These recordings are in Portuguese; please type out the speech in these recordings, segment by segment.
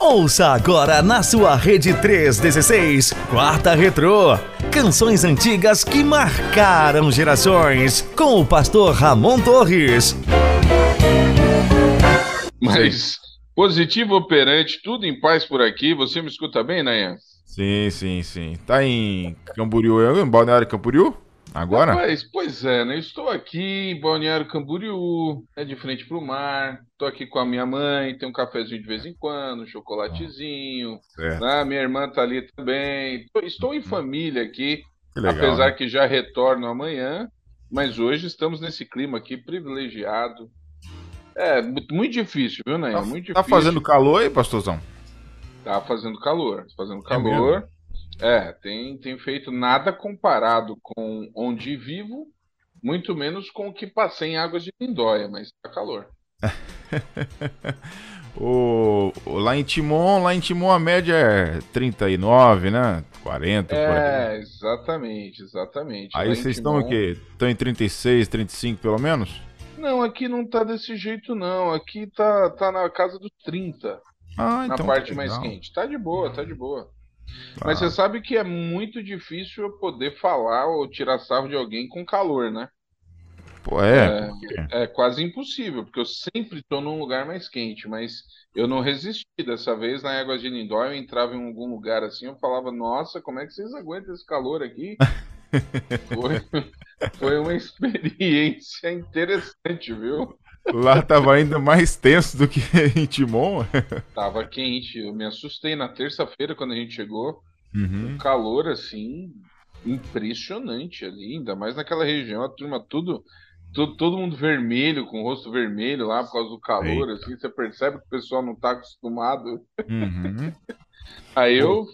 Ouça agora na sua rede 316, Quarta Retrô. Canções antigas que marcaram gerações. Com o pastor Ramon Torres. Mas positivo operante, tudo em paz por aqui. Você me escuta bem, Nayan? Sim, sim, sim. Tá em Camboriú, em Balneário Camboriú? Agora? Rapaz, pois é, né? Estou aqui em Balneário Camboriú, é de frente para o mar. Estou aqui com a minha mãe, tem um cafezinho de vez em quando, um chocolatezinho. Né? Minha irmã tá ali também. Estou em família aqui, que legal, apesar né? que já retorno amanhã. Mas hoje estamos nesse clima aqui privilegiado. É, muito difícil, viu, né? Tá, muito tá fazendo calor aí, pastorzão? Tá fazendo calor, fazendo é calor. É é, tem, tem feito nada comparado com onde vivo, muito menos com o que passei em Águas de Lindóia, mas tá calor. o, lá em Timon, lá em Timon a média é 39, né? 40 é, por aí. exatamente, exatamente. Aí vocês estão o quê? Estão em 36, 35 pelo menos? Não, aqui não tá desse jeito não. Aqui tá, tá na casa dos 30. Ah, na então parte mais quente. Tá de boa, tá de boa. Mas você sabe que é muito difícil eu poder falar ou tirar sarro de alguém com calor, né? Pô, é, é, é quase impossível, porque eu sempre estou num lugar mais quente, mas eu não resisti. Dessa vez, na Águas de Lindóia, eu entrava em algum lugar assim, eu falava, nossa, como é que vocês aguentam esse calor aqui? foi, foi uma experiência interessante, viu? Lá tava ainda mais tenso do que em Timon. Tava quente. Eu me assustei na terça-feira quando a gente chegou. Uhum. O calor, assim, impressionante ali, ainda mais naquela região, a turma tudo, todo, todo mundo vermelho, com o rosto vermelho lá por causa do calor, Eita. assim, você percebe que o pessoal não tá acostumado. Uhum. Aí eu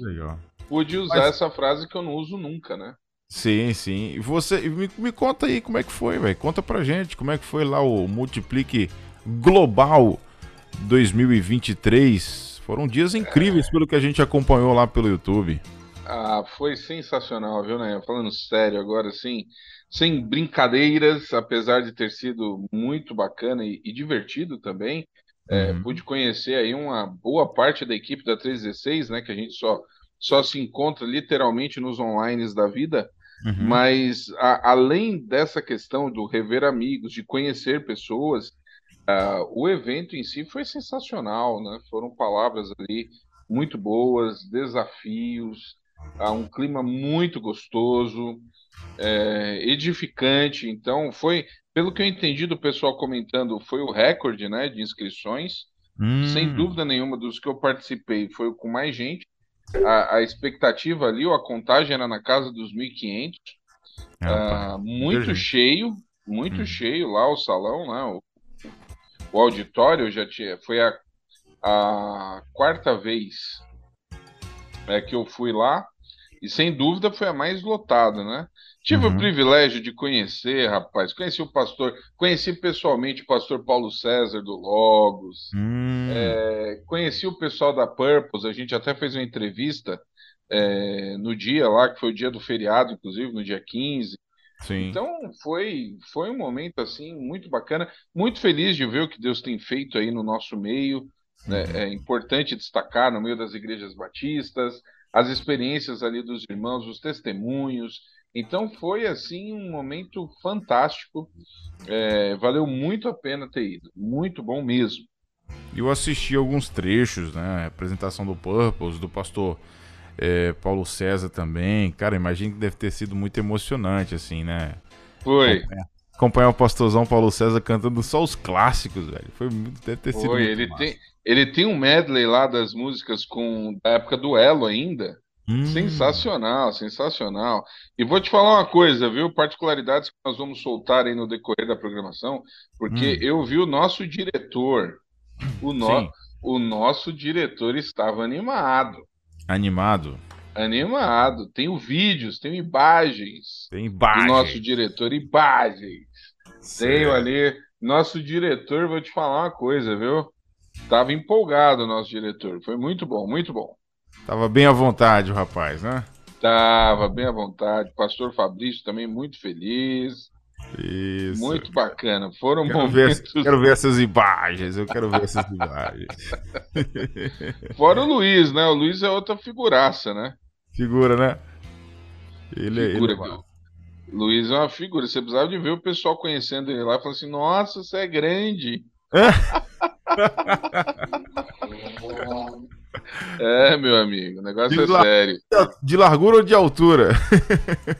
pude usar Mas... essa frase que eu não uso nunca, né? Sim, sim. E você me, me conta aí como é que foi, velho. Conta pra gente como é que foi lá o Multiplique Global 2023. Foram dias incríveis pelo que a gente acompanhou lá pelo YouTube. Ah, foi sensacional, viu, né? Falando sério agora, assim, sem brincadeiras, apesar de ter sido muito bacana e, e divertido também. É, uhum. pude conhecer aí uma boa parte da equipe da 316, né? Que a gente só, só se encontra literalmente nos online da vida. Uhum. Mas a, além dessa questão do rever amigos, de conhecer pessoas, uh, o evento em si foi sensacional, né? Foram palavras ali muito boas, desafios, uh, um clima muito gostoso, é, edificante. Então, foi, pelo que eu entendi do pessoal comentando, foi o recorde né, de inscrições. Hum. Sem dúvida nenhuma, dos que eu participei, foi o com mais gente a, a expectativa ali, ou a contagem era na casa dos 1.500. É, ah, muito cheio, muito hum. cheio lá o salão, né? O, o auditório já tinha. Foi a, a quarta vez é, que eu fui lá. E sem dúvida foi a mais lotada, né? Tive uhum. o privilégio de conhecer, rapaz. Conheci o pastor, conheci pessoalmente o pastor Paulo César do Logos. Hum. É, conheci o pessoal da Purpose. A gente até fez uma entrevista é, no dia lá, que foi o dia do feriado, inclusive, no dia 15. Sim. Então foi, foi um momento assim muito bacana, muito feliz de ver o que Deus tem feito aí no nosso meio. Uhum. É importante destacar no meio das igrejas batistas, as experiências ali dos irmãos, os testemunhos. Então foi assim um momento fantástico. É, valeu muito a pena ter ido, muito bom mesmo. Eu assisti alguns trechos, né? A apresentação do Purpose, do pastor é, Paulo César também. Cara, imagino que deve ter sido muito emocionante, assim, né? Foi. Acompanhar, acompanhar o pastorzão Paulo César cantando só os clássicos, velho. Foi muito, deve ter sido. Foi, ele tem, ele tem um medley lá das músicas com da época do Elo ainda. Hum. Sensacional, sensacional. E vou te falar uma coisa, viu? Particularidades que nós vamos soltar aí no decorrer da programação, porque hum. eu vi o nosso diretor, o, no... o nosso diretor estava animado. Animado? Animado. Tenho vídeos, tenho imagens. Tem imagens. Do nosso diretor, imagens. Certo. Tenho ali. Nosso diretor, vou te falar uma coisa, viu? Tava empolgado o nosso diretor. Foi muito bom, muito bom. Tava bem à vontade o rapaz, né? Tava bem à vontade. Pastor Fabrício também muito feliz. Isso. Muito bacana. Foram quero momentos. Ver, quero ver essas imagens. Eu quero ver essas imagens. Fora o Luiz, né? O Luiz é outra figuraça, né? Figura, né? Ele, Figura, ele... é Luiz é uma figura. Você precisava de ver o pessoal conhecendo ele lá e falando assim: Nossa, você é grande. É, meu amigo, o negócio de é sério. De largura ou de altura?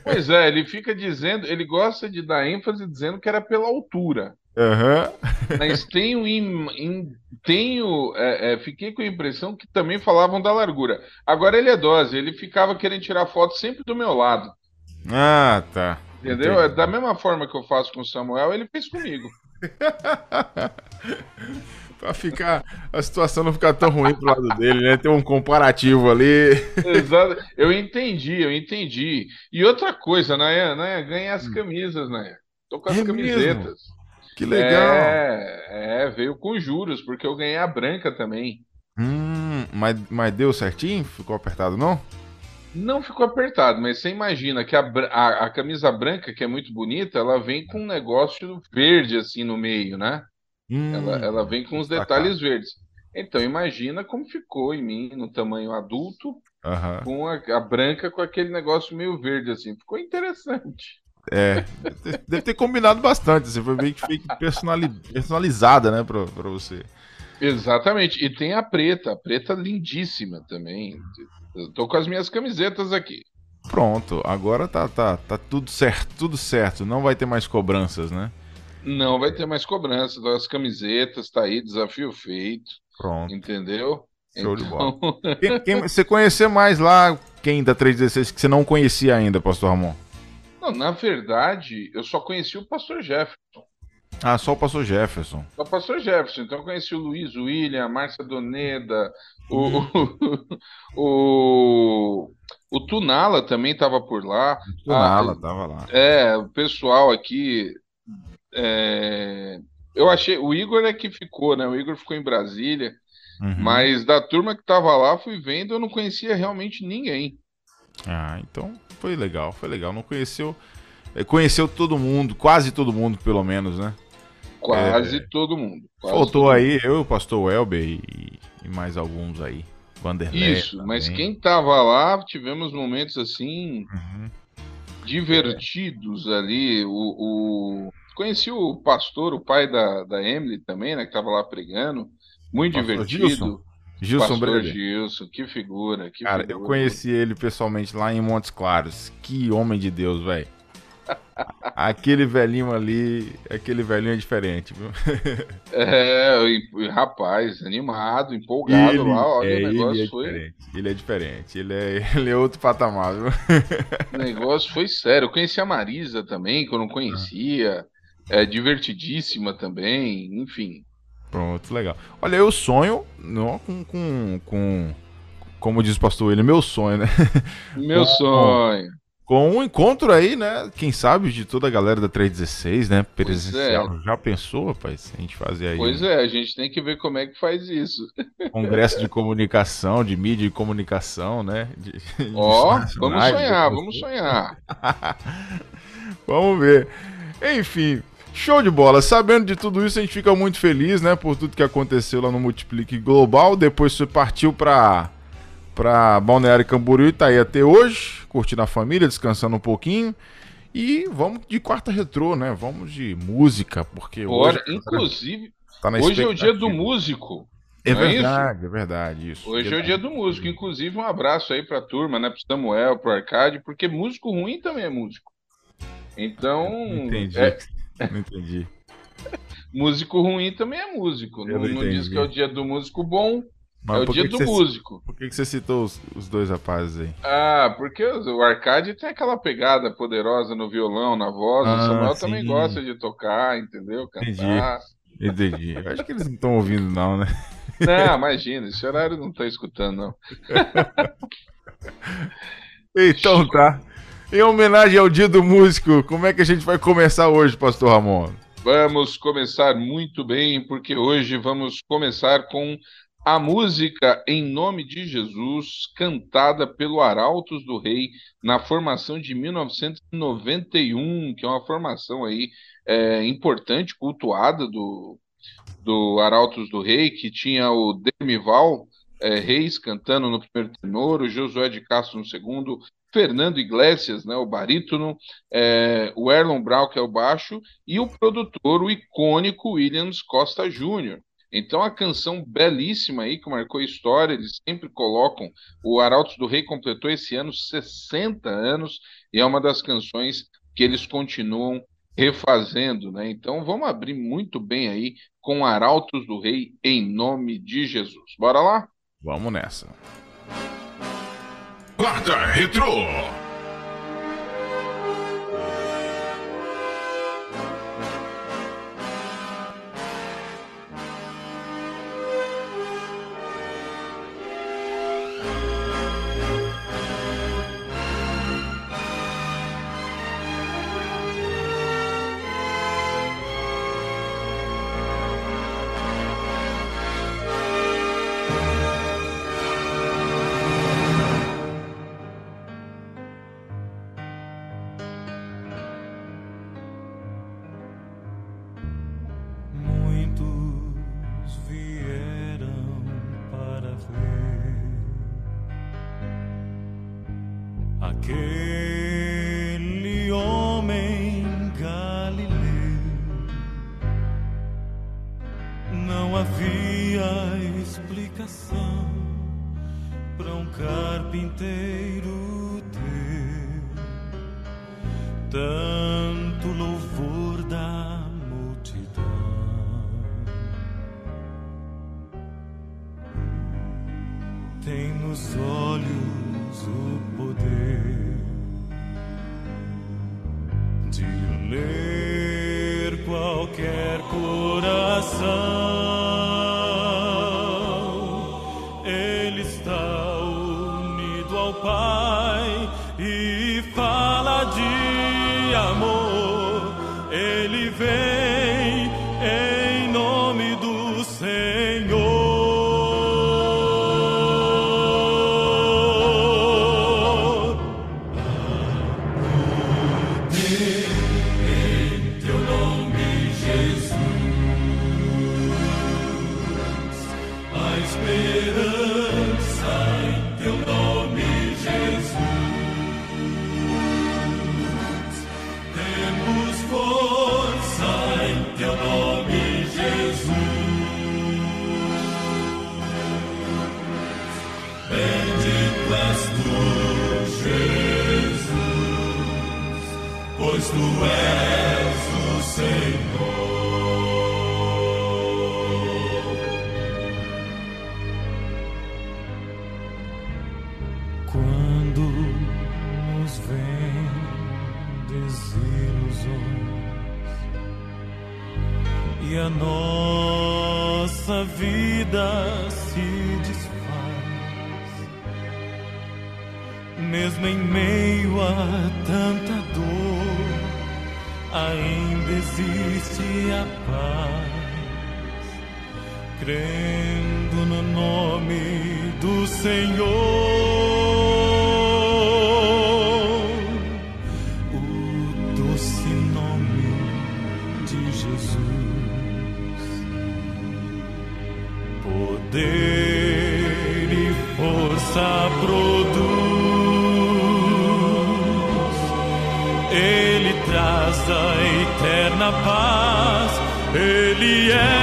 Pois é, ele fica dizendo, ele gosta de dar ênfase dizendo que era pela altura. Uhum. Mas tenho, in, tenho é, é, fiquei com a impressão que também falavam da largura. Agora ele é dose, ele ficava querendo tirar foto sempre do meu lado. Ah, tá. Entendeu? Entendi. Da mesma forma que eu faço com o Samuel, ele fez comigo. pra ficar a situação não ficar tão ruim pro lado dele, né? Ter um comparativo ali. Exato. Eu entendi, eu entendi. E outra coisa, né? né ganha as hum. camisas, né? Tô com as é camisetas. Mesmo? Que legal. É, é, veio com juros, porque eu ganhei a branca também. Hum, mas, mas deu certinho? Ficou apertado, não? Não ficou apertado, mas você imagina que a, a, a camisa branca, que é muito bonita, ela vem com um negócio verde assim no meio, né? Hum, ela, ela vem com os detalhes verdes. Então imagina como ficou em mim no tamanho adulto, uhum. com a, a, branca com aquele negócio meio verde assim. Ficou interessante. É, deve ter, combinado bastante. Você foi meio que personali, personalizada, né, pra, pra você. Exatamente. E tem a preta, a preta lindíssima também. Eu tô com as minhas camisetas aqui. Pronto, agora tá, tá, tá tudo certo, tudo certo. Não vai ter mais cobranças, né? Não vai ter mais cobrança das camisetas, tá aí, desafio feito. Pronto. Entendeu? Show então... de bola. Quem, quem, você conhecer mais lá, quem da 316 que você não conhecia ainda, Pastor Ramon? Não, na verdade, eu só conheci o Pastor Jefferson. Ah, só o Pastor Jefferson. Só o Pastor Jefferson. Então eu conheci o Luiz William, a Márcia Doneda, o, o, o, o Tunala também estava por lá. O Tunala estava lá. É, o pessoal aqui é, eu achei. O Igor é que ficou, né? O Igor ficou em Brasília. Uhum. Mas da turma que tava lá, fui vendo, eu não conhecia realmente ninguém. Ah, então foi legal, foi legal. Não conheceu. É, conheceu todo mundo, quase todo mundo, pelo menos, né? Quase é, todo mundo. Quase faltou todo aí mundo. eu, o pastor Welber e, e mais alguns aí. Vanderlei. Isso, também. mas quem tava lá, tivemos momentos assim. Uhum. Divertidos ali. o, o Conheci o pastor, o pai da, da Emily também, né? Que estava lá pregando. Muito pastor divertido. Gilson. Gilson Pastor Gilson, que figura, que Cara, figura. eu conheci ele pessoalmente lá em Montes Claros. Que homem de Deus, velho. aquele velhinho ali, aquele velhinho é diferente, viu? é, rapaz, animado, empolgado ele, lá, olha, é, o negócio ele é foi. Diferente, ele é diferente, ele é, ele é outro patamar, viu? o negócio foi sério. Eu conheci a Marisa também, que eu não conhecia é divertidíssima também, enfim. Pronto, legal. Olha, eu sonho não, com, com, com como diz o pastor ele, meu sonho, né? Meu com, sonho. Com um encontro aí, né? Quem sabe de toda a galera da 316, né? Presencial. É. Já pensou, rapaz? A gente fazer aí. Pois é, a gente tem que ver como é que faz isso. Congresso de comunicação, de mídia e comunicação, né? Ó, oh, vamos sonhar, vamos sonhar. vamos ver. Enfim, Show de bola. Sabendo de tudo isso, a gente fica muito feliz, né, por tudo que aconteceu lá no Multiplique Global. Depois você partiu para para Balneário Camboriú e tá aí até hoje, curtindo a família, descansando um pouquinho. E vamos de quarta retrô, né? Vamos de música, porque Bora, hoje, inclusive, tá hoje é o dia do músico. É, é verdade, é, é, verdade, isso. Hoje é o dia do músico. Inclusive, um abraço aí pra turma, né? Pro Samuel, pro Arcade, porque músico ruim também é músico. Então. Entendi. É... Não entendi. músico ruim também é músico. não, não diz que é o dia do músico bom. Mas é o dia do você, músico. Por que, que você citou os, os, dois rapazes aí? Ah, porque o Arcade tem aquela pegada poderosa no violão, na voz. Ah, o Samuel sim. também gosta de tocar, entendeu? Cantar. Entendi. Entendi. Eu acho que eles não estão ouvindo, não, né? Não, imagina, esse horário não está escutando, não. então tá. Em homenagem ao Dia do Músico, como é que a gente vai começar hoje, Pastor Ramon? Vamos começar muito bem, porque hoje vamos começar com a música Em Nome de Jesus, cantada pelo Arautos do Rei na formação de 1991, que é uma formação aí é, importante, cultuada do, do Arautos do Rei, que tinha o Demival é, Reis cantando no primeiro tenor, o Josué de Castro no segundo, Fernando Iglesias, né, o barítono, é, o Erlon Brown, que é o baixo, e o produtor, o icônico Williams Costa Júnior. Então, a canção belíssima aí, que marcou a história, eles sempre colocam. O Arautos do Rei completou esse ano 60 anos e é uma das canções que eles continuam refazendo, né? Então, vamos abrir muito bem aí com Arautos do Rei em nome de Jesus. Bora lá? Vamos nessa. Quarta qualquer coração. se desfaz, mesmo em meio a tanta dor, ainda existe a paz, crendo no nome do Senhor. Retro. pois tu és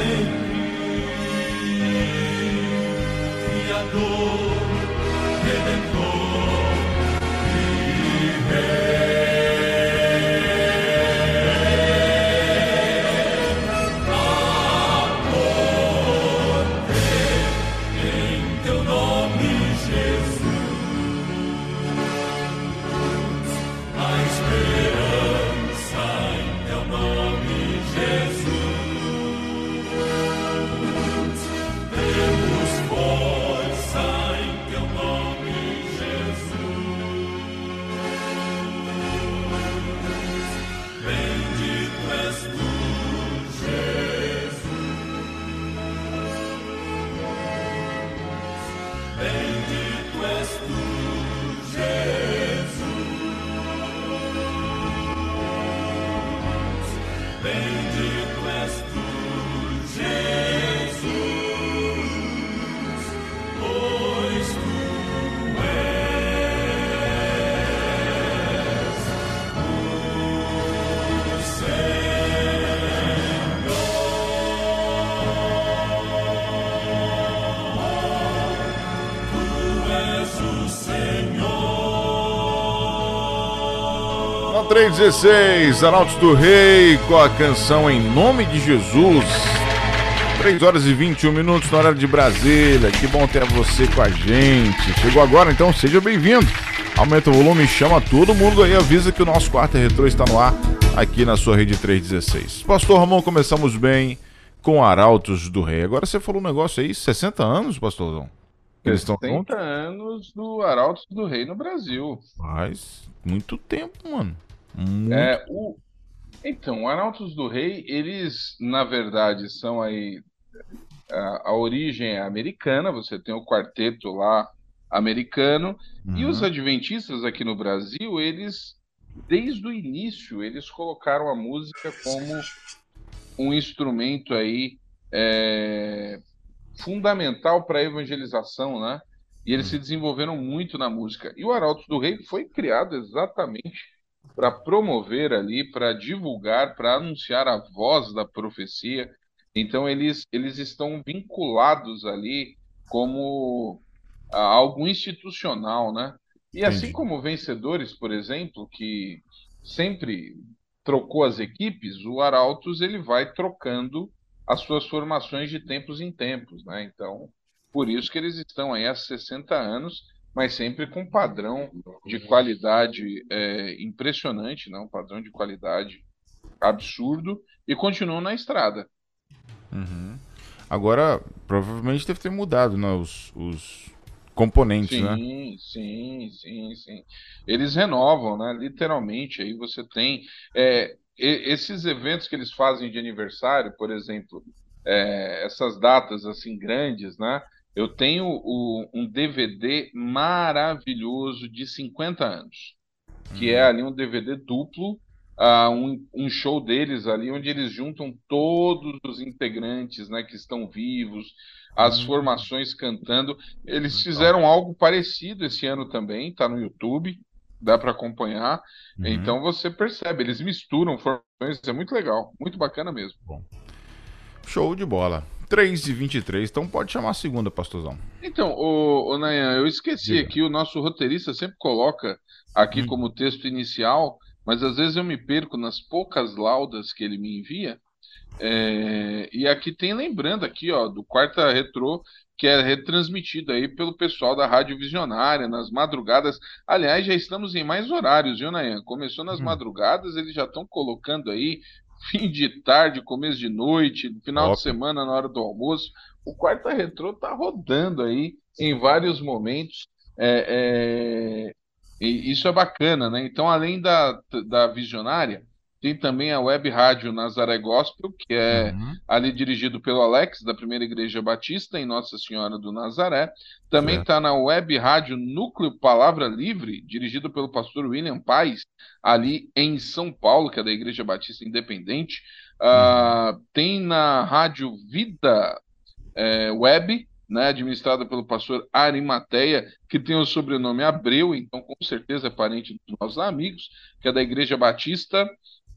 Señor, Criador, Redentor. 316, Arautos do Rei, com a canção Em Nome de Jesus. 3 horas e 21 minutos na hora de Brasília. Que bom ter você com a gente. Chegou agora, então seja bem-vindo. Aumenta o volume, chama todo mundo aí, avisa que o nosso quarto retrô está no ar aqui na sua rede 316. Pastor Ramon, começamos bem com Arautos do Rei. Agora você falou um negócio aí, 60 anos, pastorzão? Eles 60 anos do Arautos do Rei no Brasil. Faz muito tempo, mano. Muito... É, o... Então, Arautos do Rei, eles, na verdade, são aí. A, a origem é americana, você tem o quarteto lá americano, uhum. e os uhum. adventistas aqui no Brasil, eles, desde o início, eles colocaram a música como um instrumento aí é, fundamental para a evangelização, né? E eles uhum. se desenvolveram muito na música. E o Arautos do Rei foi criado exatamente para promover ali, para divulgar, para anunciar a voz da profecia. Então eles, eles estão vinculados ali como a algo institucional, né? E assim assim como vencedores, por exemplo, que sempre trocou as equipes, o Arautos ele vai trocando as suas formações de tempos em tempos, né? Então, por isso que eles estão aí há 60 anos mas sempre com um padrão de qualidade é, impressionante, não? um padrão de qualidade absurdo, e continuam na estrada. Uhum. Agora, provavelmente deve ter mudado né, os, os componentes, sim, né? Sim, sim, sim, sim. Eles renovam, né? Literalmente, aí você tem é, esses eventos que eles fazem de aniversário, por exemplo, é, essas datas assim grandes, né? Eu tenho o, um DVD maravilhoso de 50 anos, que é uhum. ali um DVD duplo, uh, um, um, show deles ali, onde eles juntam todos os integrantes né, que estão vivos, as uhum. formações cantando. Eles fizeram algo parecido esse ano também, está no YouTube, dá para acompanhar. Uhum. Então você percebe, eles misturam formações, é muito legal, muito bacana mesmo. Bom. Show de bola. 3 e 23, então pode chamar a segunda, pastorzão. Então, o, o Nayan, eu esqueci Diga. aqui, o nosso roteirista sempre coloca aqui hum. como texto inicial, mas às vezes eu me perco nas poucas laudas que ele me envia. É, e aqui tem lembrando aqui, ó, do Quarta Retrô, que é retransmitido aí pelo pessoal da Rádio Visionária, nas madrugadas. Aliás, já estamos em mais horários, viu, Nayan? Começou nas hum. madrugadas, eles já estão colocando aí fim de tarde, começo de noite, final de semana, na hora do almoço. O Quarta Retrô tá rodando aí em vários momentos. É, é, e isso é bacana, né? Então, além da, da visionária, tem também a web rádio Nazaré Gospel, que é uhum. ali dirigido pelo Alex, da Primeira Igreja Batista, em Nossa Senhora do Nazaré. Também está na web rádio Núcleo Palavra Livre, dirigido pelo pastor William Paz, ali em São Paulo, que é da Igreja Batista Independente. Uh. Tem na rádio Vida é, Web, né, administrada pelo pastor Arimateia, que tem o sobrenome Abreu, então com certeza é parente dos nossos amigos, que é da Igreja Batista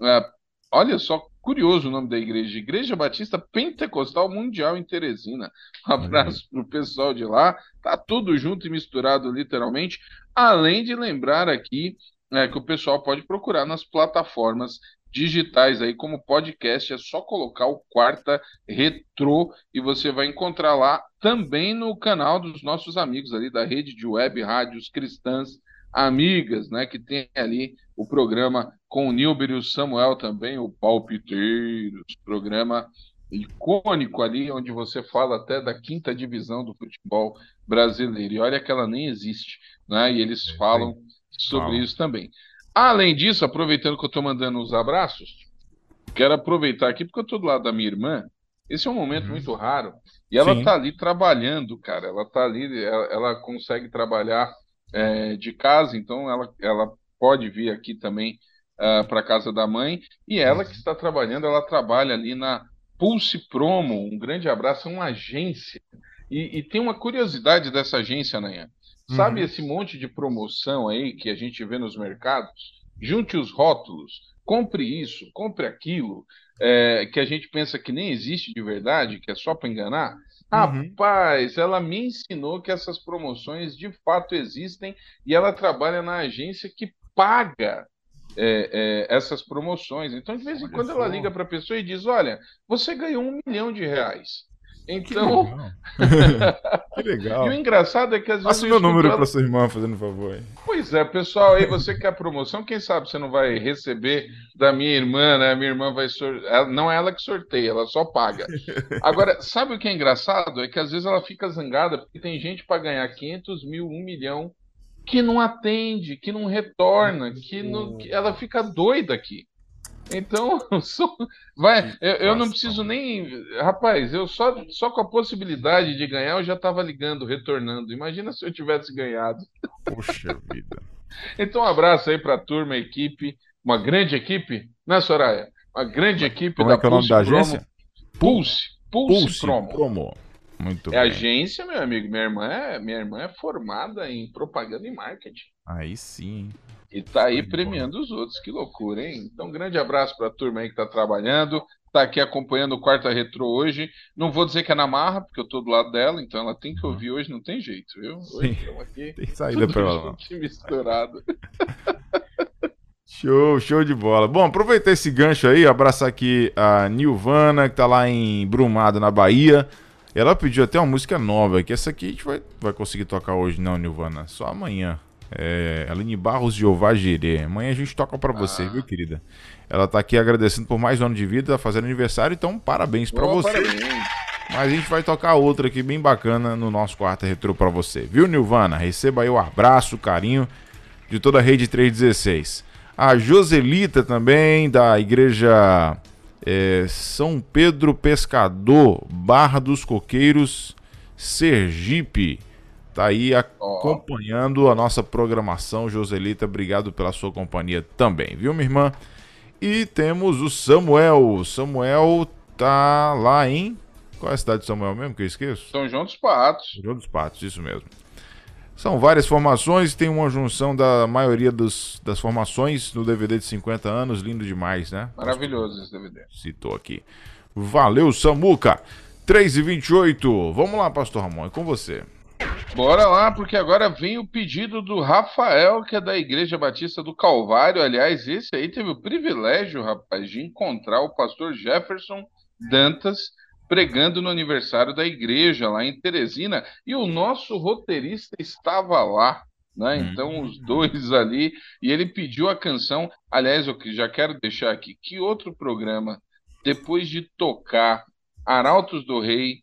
uh, olha só, curioso o nome da igreja, Igreja Batista Pentecostal Mundial em Teresina. Um abraço para o pessoal de lá, tá tudo junto e misturado literalmente, além de lembrar aqui é, que o pessoal pode procurar nas plataformas digitais aí como podcast, é só colocar o Quarta Retro e você vai encontrar lá também no canal dos nossos amigos ali da rede de web rádios cristãs amigas, né, que tem ali o programa com o Nilber e o Samuel também, o Palpiteiros, programa icônico ali, onde você fala até da quinta divisão do futebol brasileiro. E olha que ela nem existe, né? E eles é, falam sobre isso também. Além disso, aproveitando que eu estou mandando os abraços, quero aproveitar aqui porque eu estou do lado da minha irmã. Esse é um momento uhum. muito raro e ela está ali trabalhando, cara. Ela está ali, ela, ela, consegue trabalhar é, de casa, então ela, ela pode vir aqui também uh, ah, para casa da mãe. E ela que está trabalhando, ela trabalha ali na Pulse Promo. Um grande abraço, é uma agência. E, e tem uma curiosidade dessa agência, Nanha. Sabe uhum. esse monte de promoção aí que a gente vê nos mercados? Junte os rótulos, compre isso, compre aquilo, é, que a gente pensa que nem existe de verdade, que é só para enganar. Uhum. Rapaz, ela me ensinou que essas promoções de fato existem e ela trabalha na agência que paga é, é, essas promoções. Então, de vez em olha quando, só. ela liga para a pessoa e diz: Olha, você ganhou um milhão de reais. Então. Que legal. e o engraçado é que às vezes. Passa o meu número ela... para sua irmã, fazendo favor. Pois é, pessoal, aí você quer promoção, quem sabe você não vai receber da minha irmã, né? Minha irmã vai sortear. Não é ela que sorteia, ela só paga. Agora, sabe o que é engraçado? É que às vezes ela fica zangada porque tem gente para ganhar 500 mil, 1 milhão, que não atende, que não retorna, que, não... que ela fica doida aqui. Então, só, vai, eu, eu, não preciso nem. Rapaz, eu só, só com a possibilidade de ganhar eu já estava ligando, retornando. Imagina se eu tivesse ganhado. Poxa vida. Então, um abraço aí para a turma, equipe, uma grande equipe, né, Soraya? Uma grande equipe Como da é que é o nome da agência? Pulse, Pulse, Pulse Promo. Promo. Muito é bem. agência, meu amigo. Minha irmã, é, minha irmã é formada em propaganda e marketing. Aí sim. E tá aí premiando os outros, que loucura, hein? Então, um grande abraço para a turma aí que tá trabalhando, tá aqui acompanhando o Quarta Retro hoje. Não vou dizer que é na marra, porque eu tô do lado dela, então ela tem que uhum. ouvir hoje, não tem jeito, viu? Hoje aqui. Tem saída para ela. misturado. Show, show de bola. Bom, aproveitar esse gancho aí, abraçar aqui a Nilvana, que tá lá em Brumado, na Bahia. Ela pediu até uma música nova, que essa aqui a gente vai, vai conseguir tocar hoje, não, Nilvana, só amanhã. É, Aline Barros Jeová Gerê. Amanhã a gente toca para você, ah. viu, querida? Ela tá aqui agradecendo por mais um ano de vida, tá fazendo aniversário, então parabéns para você. Parabéns. Mas a gente vai tocar outra aqui bem bacana no nosso quarto retrô para você, viu, Nilvana? Receba aí o abraço, o carinho de toda a Rede 316. A Joselita também, da Igreja é, São Pedro Pescador, Barra dos Coqueiros, Sergipe. Tá aí acompanhando a nossa programação, Joselita. Obrigado pela sua companhia também, viu, minha irmã? E temos o Samuel. Samuel tá lá em. Qual é a cidade de Samuel mesmo que eu esqueço? São João dos Patos. São João dos Patos, isso mesmo. São várias formações, tem uma junção da maioria dos, das formações no DVD de 50 anos, lindo demais, né? Maravilhoso esse DVD. Citou aqui. Valeu, Samuca. 3 e 28 Vamos lá, Pastor Ramon, é com você. Bora lá, porque agora vem o pedido do Rafael, que é da Igreja Batista do Calvário. Aliás, esse aí teve o privilégio, rapaz, de encontrar o pastor Jefferson Dantas pregando no aniversário da igreja lá em Teresina. E o nosso roteirista estava lá. Né? Hum. Então, os dois ali, e ele pediu a canção. Aliás, eu já quero deixar aqui que outro programa, depois de tocar Arautos do Rei,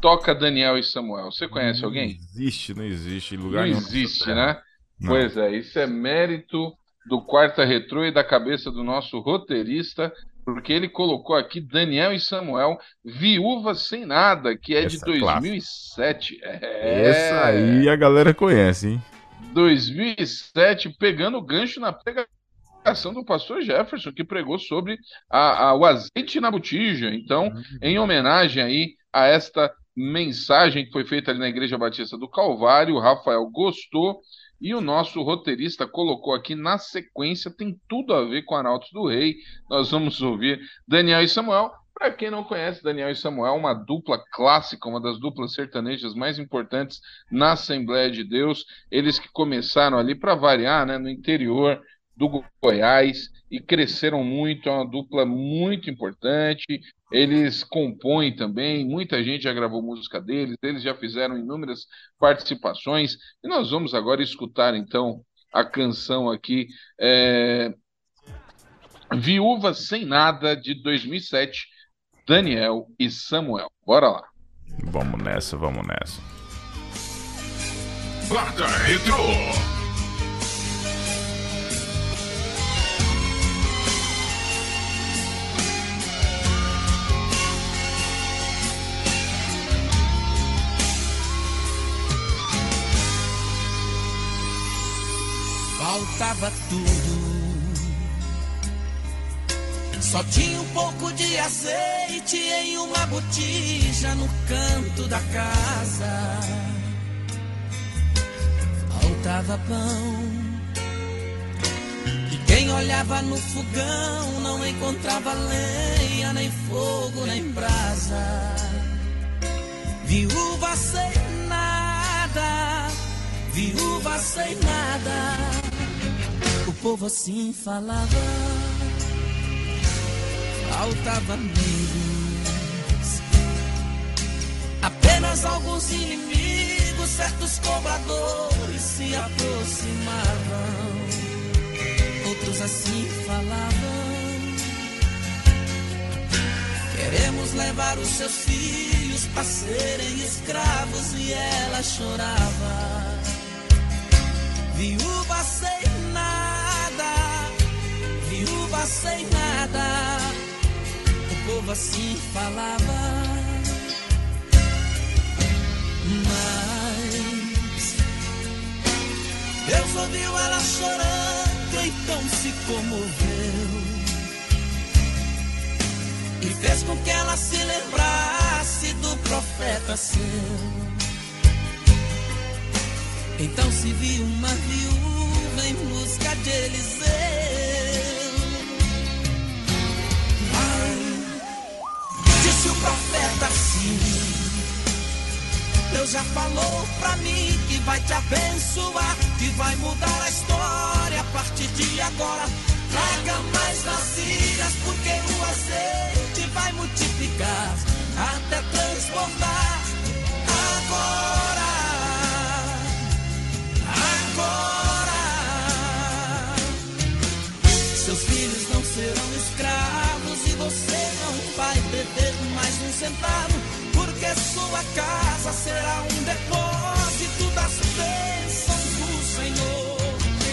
toca Daniel e Samuel. Você conhece não alguém? Existe, não existe lugar não nenhum. Existe, né? Não. Pois é, isso é mérito do Quarta Retrô e da cabeça do nosso roteirista, porque ele colocou aqui Daniel e Samuel, Viúva Sem Nada, que é Essa de 2007. É... Essa aí a galera conhece, hein? 2007, pegando o gancho na pregação do pastor Jefferson, que pregou sobre a, a, o azeite na botija. Então, uhum. em homenagem aí a esta mensagem que foi feita ali na Igreja Batista do Calvário. O Rafael gostou E o nosso roteirista colocou aqui na sequência, tem tudo a ver com Arautos do Rei. Nós vamos ouvir Daniel e Samuel. Para quem não conhece, Daniel e Samuel, uma dupla clássica, uma das duplas sertanejas mais importantes na Assembleia de Deus. Eles que começaram ali para variar, né, no interior do Goiás e cresceram muito, é uma dupla muito importante. Eles compõem também, muita gente já gravou música deles, eles já fizeram inúmeras participações. E nós vamos agora escutar então a canção aqui, é... Viúva Sem Nada, de 2007, Daniel e Samuel. Bora lá. Vamos nessa, vamos nessa. Quarta Retro. Faltava tudo. Só tinha um pouco de azeite em uma botija no canto da casa. Faltava pão. E quem olhava no fogão não encontrava lenha, nem fogo, nem brasa. Viúva sem nada, viúva sem nada povo assim falava, faltava amigos, apenas alguns inimigos, certos cobradores se aproximavam, outros assim falavam. Queremos levar os seus filhos para serem escravos e ela chorava. Viúva sem nada viúva sem nada. O povo assim falava. Mas Deus ouviu ela chorando, então se comoveu. E fez com que ela se lembrasse do profeta seu. Então se viu uma viúva em busca de Eliseu. Deus já falou pra mim que vai te abençoar, que vai mudar a história a partir de agora. Traga mais vasilhas, porque o azeite vai multiplicar até transbordar. Agora, agora, seus filhos não serão escravos e você não vai perder mais um centavo, porque sua casa será um depósito das bênçãos do Senhor.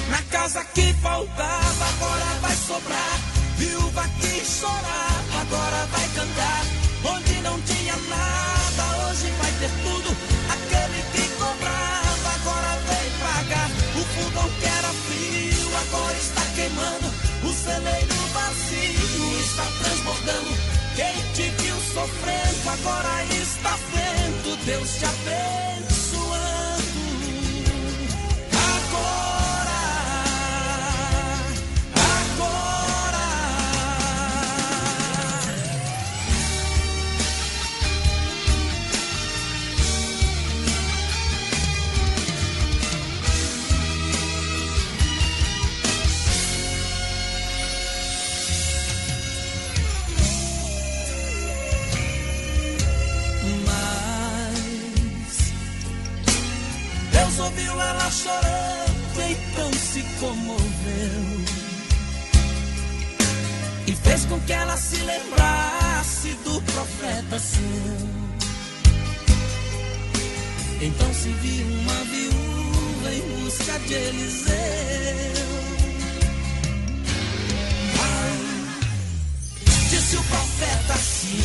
Na casa que faltava, agora vai sobrar. Viúva que chorava, agora vai cantar. Onde não tinha nada, hoje vai ter tudo. Aquele que cobrava, agora vem pagar. O fogão que era frio, agora está queimando. O celeiro vazio está transbordando. Quem te sofrendo agora está vendo Deus te abençoando. Ela chorando, então se comoveu. E fez com que ela se lembrasse do profeta seu. Então se viu uma viúva em busca de Eliseu. disse o profeta assim.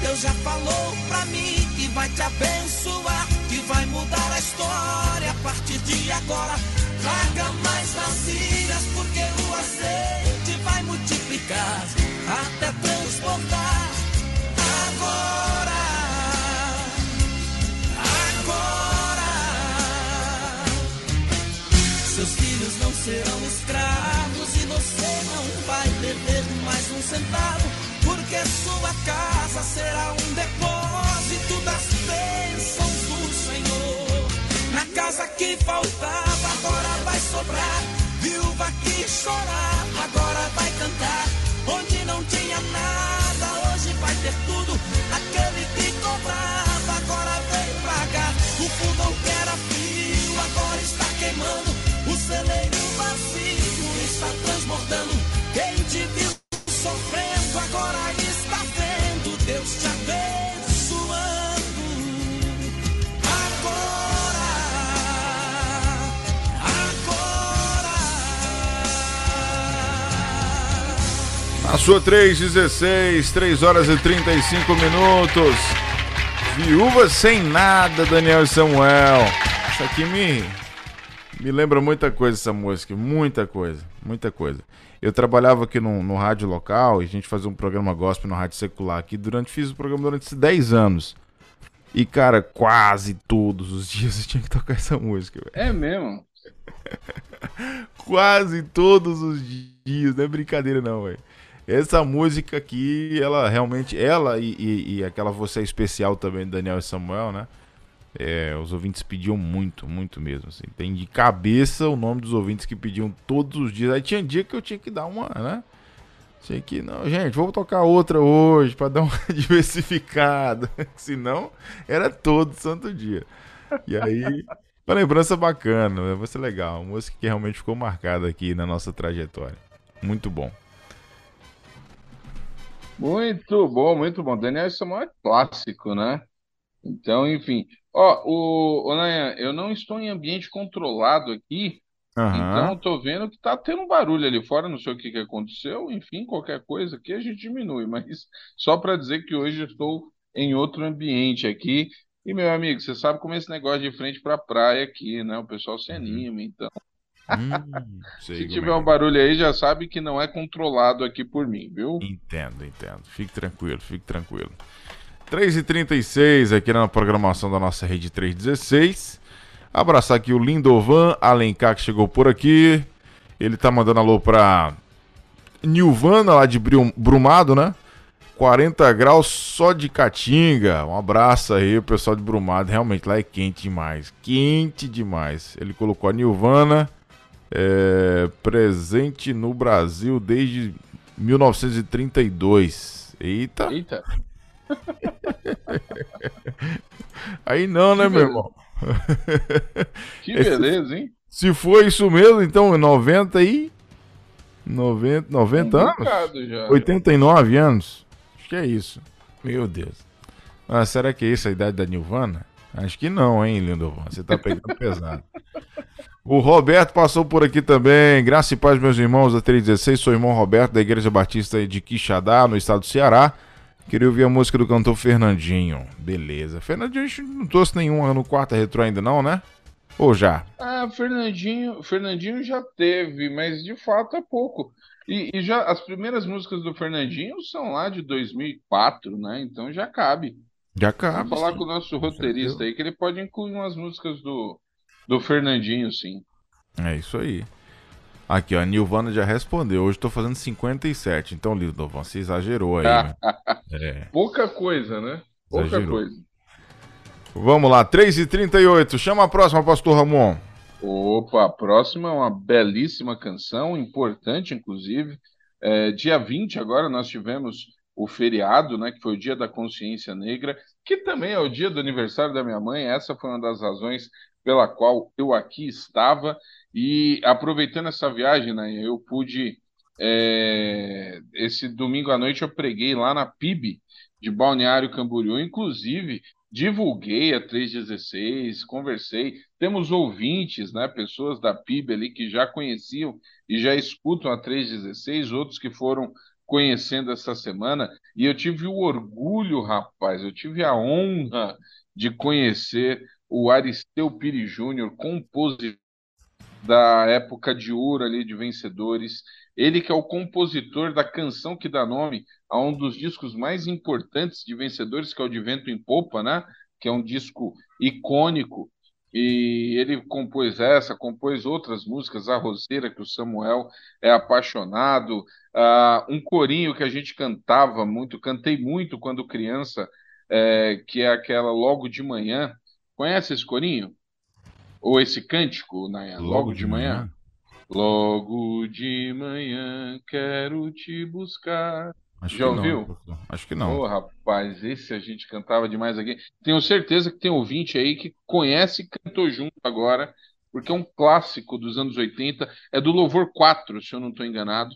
Deus já falou pra mim que vai te abençoar que vai mudar a história a partir de agora. Traga mais vacinas porque o azeite vai multiplicar até transportar. Agora, agora, seus filhos não serão escravos e você não vai perder mais um centavo, porque sua casa será um depósito casa sua 316, 3 horas e 35 minutos. Viúva sem nada, Daniel e Samuel. Isso aqui me, me lembra muita coisa, essa música. Muita coisa, muita coisa. Eu trabalhava aqui no, no rádio local e a gente fazia um programa gospel no rádio secular aqui. Durante, fiz o programa durante esses 10 anos. E, cara, quase todos os dias eu tinha que tocar essa música. velho. É mesmo? Quase todos os dias, não é brincadeira não, velho. Essa música aqui, ela realmente, ela e, e- e aquela Você é Especial também, Daniel e Samuel, né? É, os ouvintes pediam muito, muito mesmo, assim. Tem de cabeça o nome dos ouvintes que pediam todos os dias. Aí tinha dia que eu tinha que dar uma, né? Tinha que, não, gente, vamos tocar outra hoje pra dar uma diversificada. Senão, era todo santo dia. E aí, uma lembrança bacana, vai ser legal. Uma música que realmente ficou marcada aqui na nossa trajetória. Muito bom. Muito bom, muito bom. Daniel Samuel é clássico, né? Então, enfim. Ó, o, o Nayan, eu não estou em ambiente controlado aqui, então Aham. tô vendo que tá tendo um barulho ali fora, não sei o que que aconteceu. Enfim, qualquer coisa aqui a gente diminui, mas só para dizer que hoje eu estou em outro ambiente aqui. E, meu amigo, você sabe como é esse negócio de frente pra praia aqui, né? O pessoal se anima, então. Hum, Se tiver é um que barulho aí, já sabe que não é controlado aqui por mim, viu? é. Entendo, entendo. Fique tranquilo, fique tranquilo. 3h36 aqui na programação da nossa rede 316. Abraçar aqui o Lindovan Alencar que chegou por aqui. Ele tá mandando alô pra Nilvana lá de Bru- Brumado, né? 40 graus só de Caatinga. Um abraço aí, pessoal de Brumado. Realmente lá é quente demais. Quente demais. Ele colocou a Nilvana é, presente no Brasil desde 1932. Eita, Eita, aí não, né, meu irmão? que beleza, hein? Se for isso mesmo, então 90 e 90, 90 Um anos? já. 89 anos? Acho que é isso. Meu Deus. Ah, será que é isso a idade da Nilvana? Acho que não, hein, Lindovan? Você tá pegando pesado. O Roberto passou por aqui também. Graça e paz, meus irmãos da 316. Sou irmão Roberto, da Igreja Batista de Quixadá, no estado do Ceará. Queria ouvir a música do cantor Fernandinho. Beleza. Fernandinho, a gente não trouxe nenhuma no quarta retrô ainda, não, né? Ou já? Ah, Fernandinho, Fernandinho já teve, mas de fato é pouco. E, e já as primeiras músicas do Fernandinho são lá de 2004, né? Então já cabe. Já cabe. Vamos falar sim. com o nosso roteirista aí, que ele pode incluir umas músicas do, do Fernandinho, sim. É isso aí. Aqui, ó, a Nilvana já respondeu. Hoje tô fazendo 57. Então, Lindovan, você exagerou aí, né? É. Pouca coisa, né? Pouca Exagerou. coisa. Vamos lá, 3h38. Chama a próxima, Pastor Ramon. Opa, a próxima é uma belíssima canção, importante, inclusive. É, dia 20, agora, nós tivemos o feriado, né, que foi o Dia da Consciência Negra, que também é o dia do aniversário da minha mãe. Essa foi uma das razões pela qual eu aqui estava. E aproveitando essa viagem, né, eu pude. é, esse domingo à noite eu preguei lá na PIB de Balneário Camboriú, inclusive divulguei a 316, conversei. Temos ouvintes, né, pessoas da PIB ali que já conheciam e já escutam a 316, outros que foram conhecendo essa semana, e eu tive o orgulho, rapaz, eu tive a honra de conhecer o Aristeu Pires Júnior, compositor da época de ouro ali de vencedores. Ele que é o compositor da canção que dá nome a um dos discos mais importantes de vencedores, que é o de Vento em Popa, né? Que é um disco icônico. E ele compôs essa, compôs outras músicas, A Roseira, que o Samuel é apaixonado, uh, um corinho que a gente cantava muito, cantei muito quando criança, é, que é aquela Logo de Manhã. Conhece esse corinho? Ou esse cântico, Nayan? Logo, Logo de, de manhã? manhã? Logo de manhã quero te buscar. Acho Já ouviu? Não, acho que não. Ô, oh, rapaz, esse a gente cantava demais aqui. Tenho certeza que tem ouvinte aí que conhece e cantou junto agora, porque é um clássico dos anos 80. É do Louvor 4, se eu não estou enganado.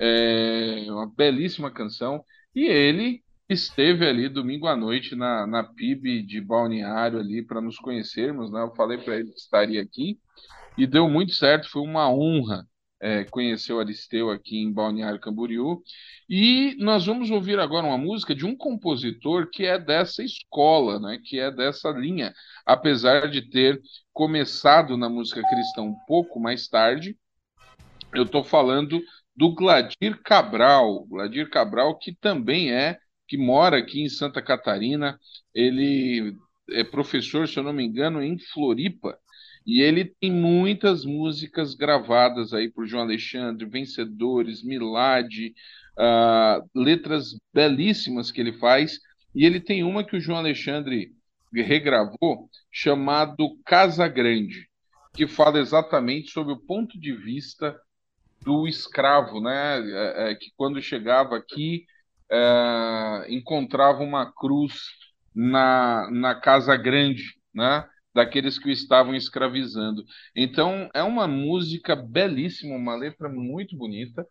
É uma belíssima canção. E ele esteve ali domingo à noite na, na PIB de Balneário ali para nos conhecermos, né? Eu falei para ele que estaria aqui e deu muito certo, foi uma honra é, conhecer o Aristeu aqui em Balneário Camboriú. E nós vamos ouvir agora uma música de um compositor que é dessa escola, né? Que é dessa linha, apesar de ter começado na música cristã um pouco mais tarde. Eu estou falando do Gladir Cabral, Gladir Cabral que também é que mora aqui em Santa Catarina. Ele é professor, se eu não me engano, em Floripa. E ele tem muitas músicas gravadas aí por João Alexandre, Vencedores, Milad, uh, letras belíssimas que ele faz. E ele tem uma que o João Alexandre regravou, chamado Casa Grande, que fala exatamente sobre o ponto de vista do escravo, né? É, é, que quando chegava aqui é, encontrava uma cruz na, na casa grande, né? Daqueles que o estavam escravizando. Então, é uma música belíssima, uma letra muito bonita.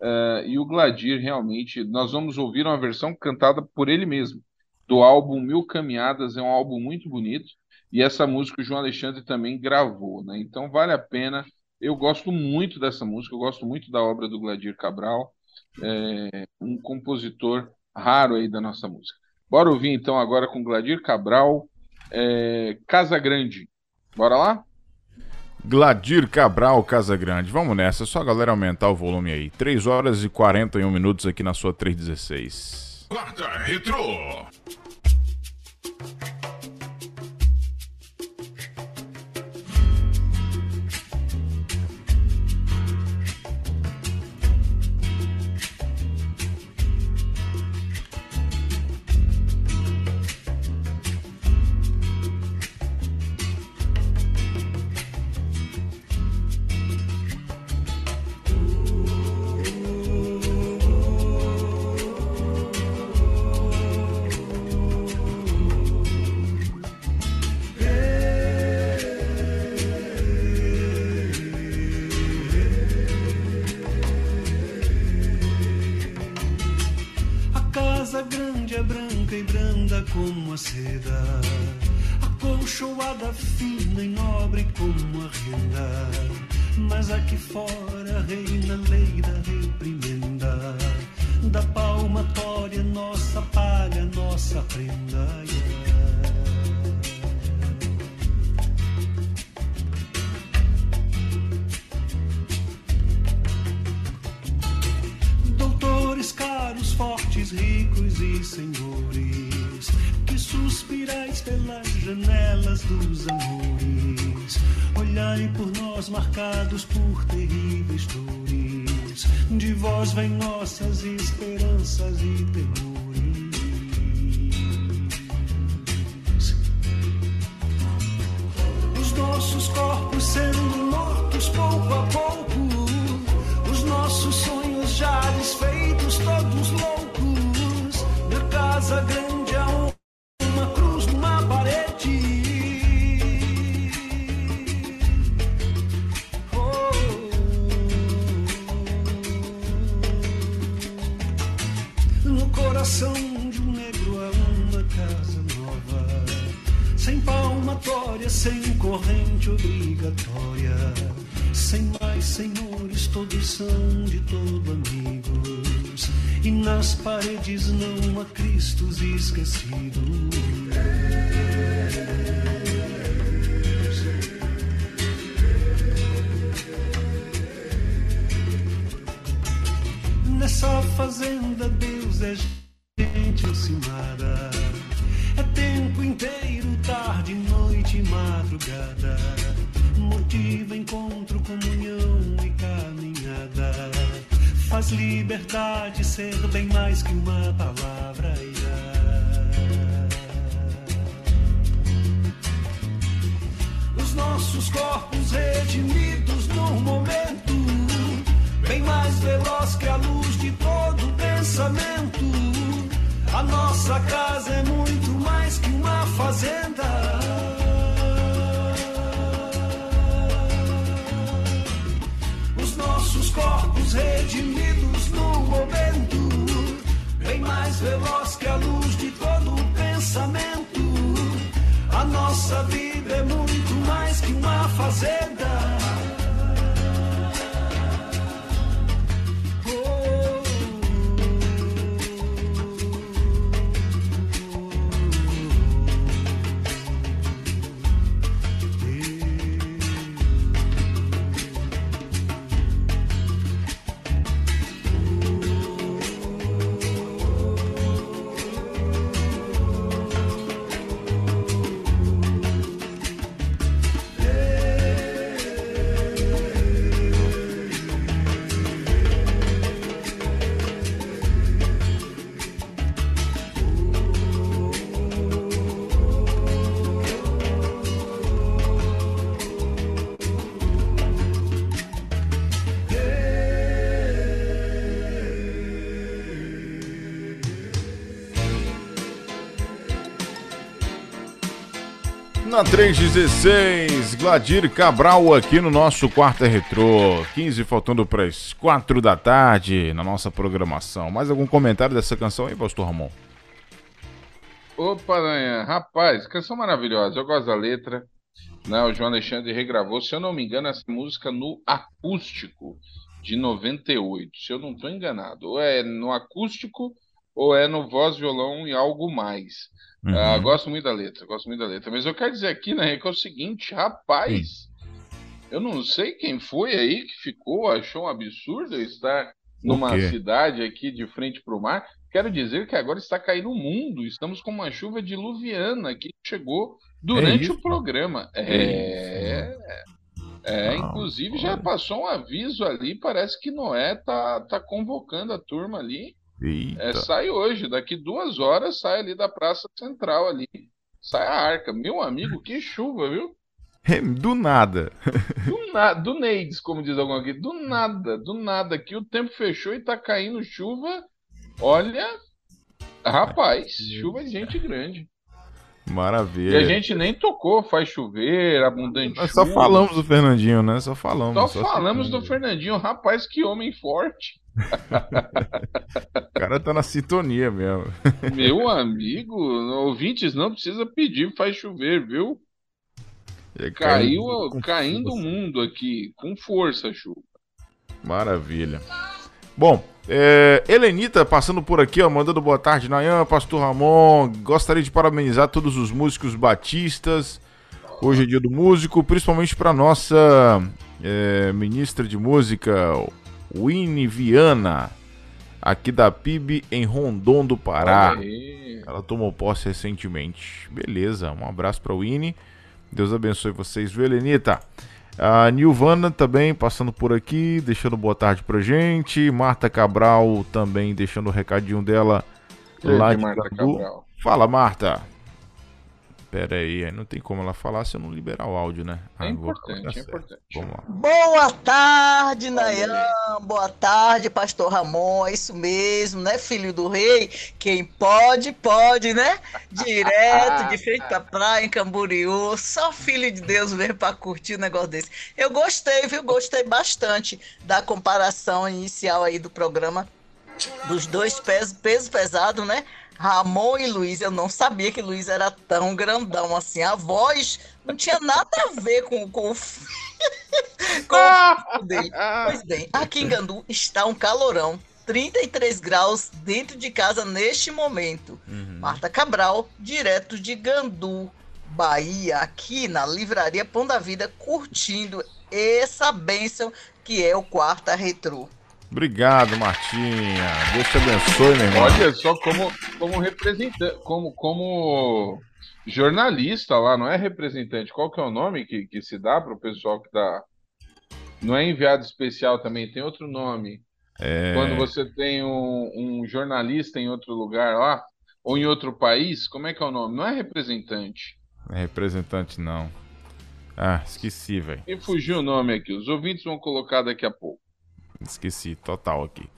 É, e o Gladir, realmente, nós vamos ouvir uma versão cantada por ele mesmo, do álbum Mil Caminhadas. É um álbum muito bonito. E essa música o João Alexandre também gravou, né? Então, vale a pena. Eu gosto muito dessa música, eu gosto muito da obra do Gladir Cabral é, um compositor raro aí da nossa música. Bora ouvir então agora com Gladir Cabral, é, Casa Grande. Bora lá? Gladir Cabral Casa Grande. Vamos nessa, só a galera aumentar o volume aí. 3 horas e 41 minutos aqui na sua 316. Quarta Retro. seda, acolchoada fina e nobre como a renda. Mas aqui fora reina a lei da reprimenda, da palmatória nossa paga, nossa prenda. dos amores. Olhai por nós marcados por terríveis dores. De vós vêm nossas esperanças e temores. É tempo inteiro, tarde, noite, madrugada. Na 316, Gladir Cabral aqui no nosso quarto retrô. 15 faltando para as 4 da tarde na nossa programação. Mais algum comentário dessa canção aí, Pastor Ramon? Opa, Aranha. Rapaz, canção maravilhosa. Eu gosto da letra. Né? O João Alexandre regravou, se eu não me engano, essa música no acústico de 98. Se eu não estou enganado. Ou é no acústico ou é no voz, violão e algo mais. Uhum. Uh, gosto muito da letra, gosto muito da letra. Mas eu quero dizer aqui, né, que é o seguinte, rapaz, eu não sei quem foi aí que ficou, achou um absurdo estar numa cidade aqui de frente para o mar. Quero dizer que agora está caindo o mundo. Estamos com uma chuva diluviana que chegou durante é o programa. É, é, é inclusive já passou um aviso ali. Parece que Noé tá, tá convocando a turma ali é, sai hoje, daqui duas horas sai ali da Praça Central ali. Sai a arca. Meu amigo, que chuva, viu? Do nada. Do, na, do Neides, como diz alguém aqui. Do nada, do nada. Aqui o tempo fechou e tá caindo chuva. Olha, rapaz, chuva de gente grande. Maravilha. E a gente nem tocou, faz chover, abundante. Nós só falamos do Fernandinho, né? Só falamos. Só, só falamos do Fernandinho. Rapaz, que homem forte. o cara tá na sintonia mesmo. Meu amigo, ouvintes, não precisa pedir, faz chover, viu? É, Caiu, caindo o mundo aqui, com força, chuva. Maravilha. Bom, é, Helenita passando por aqui, ó, mandando boa tarde, Nayan, Pastor Ramon. Gostaria de parabenizar todos os músicos batistas. Hoje é dia do músico, principalmente para nossa é, ministra de música, Winnie Viana, aqui da PIB em Rondon do Pará. Ela tomou posse recentemente. Beleza, um abraço para Winnie. Deus abençoe vocês, viu, Helenita? A Nilvana também passando por aqui, deixando boa tarde pra gente. Marta Cabral também deixando o recadinho dela lá de Marta Cabral. Fala, Marta. Pera aí, não tem como ela falar se eu não liberar o áudio, né? É ah, importante, é importante. Vamos lá. Boa tarde, Nayan. Boa tarde, Pastor Ramon. É isso mesmo, né, filho do rei? Quem pode, pode, né? Direto, de frente pra praia, em Camboriú. Só filho de Deus mesmo pra curtir um negócio desse. Eu gostei, viu? Gostei bastante da comparação inicial aí do programa dos dois pesos, peso pesado, né? Ramon e Luiz, eu não sabia que Luiz era tão grandão assim. A voz não tinha nada a ver com, com, com o dele. Pois bem, aqui em Gandu está um calorão. 33 graus dentro de casa neste momento. Uhum. Marta Cabral, direto de Gandu, Bahia, aqui na Livraria Pão da Vida, curtindo essa bênção que é o Quarta Retrô. Obrigado, Martinha. Deus te abençoe, meu irmão. Olha só como, como representante, como, como jornalista lá, não é representante. Qual que é o nome que, que se dá para o pessoal que dá? Não é enviado especial também, tem outro nome. É, Quando você tem um, um jornalista em outro lugar lá, ou em outro país, como é que é o nome? Não é representante. não é representante, não. Ah, esqueci, velho. E fugiu o nome aqui. Os ouvintes vão colocar daqui a pouco. Esqueci, total aqui.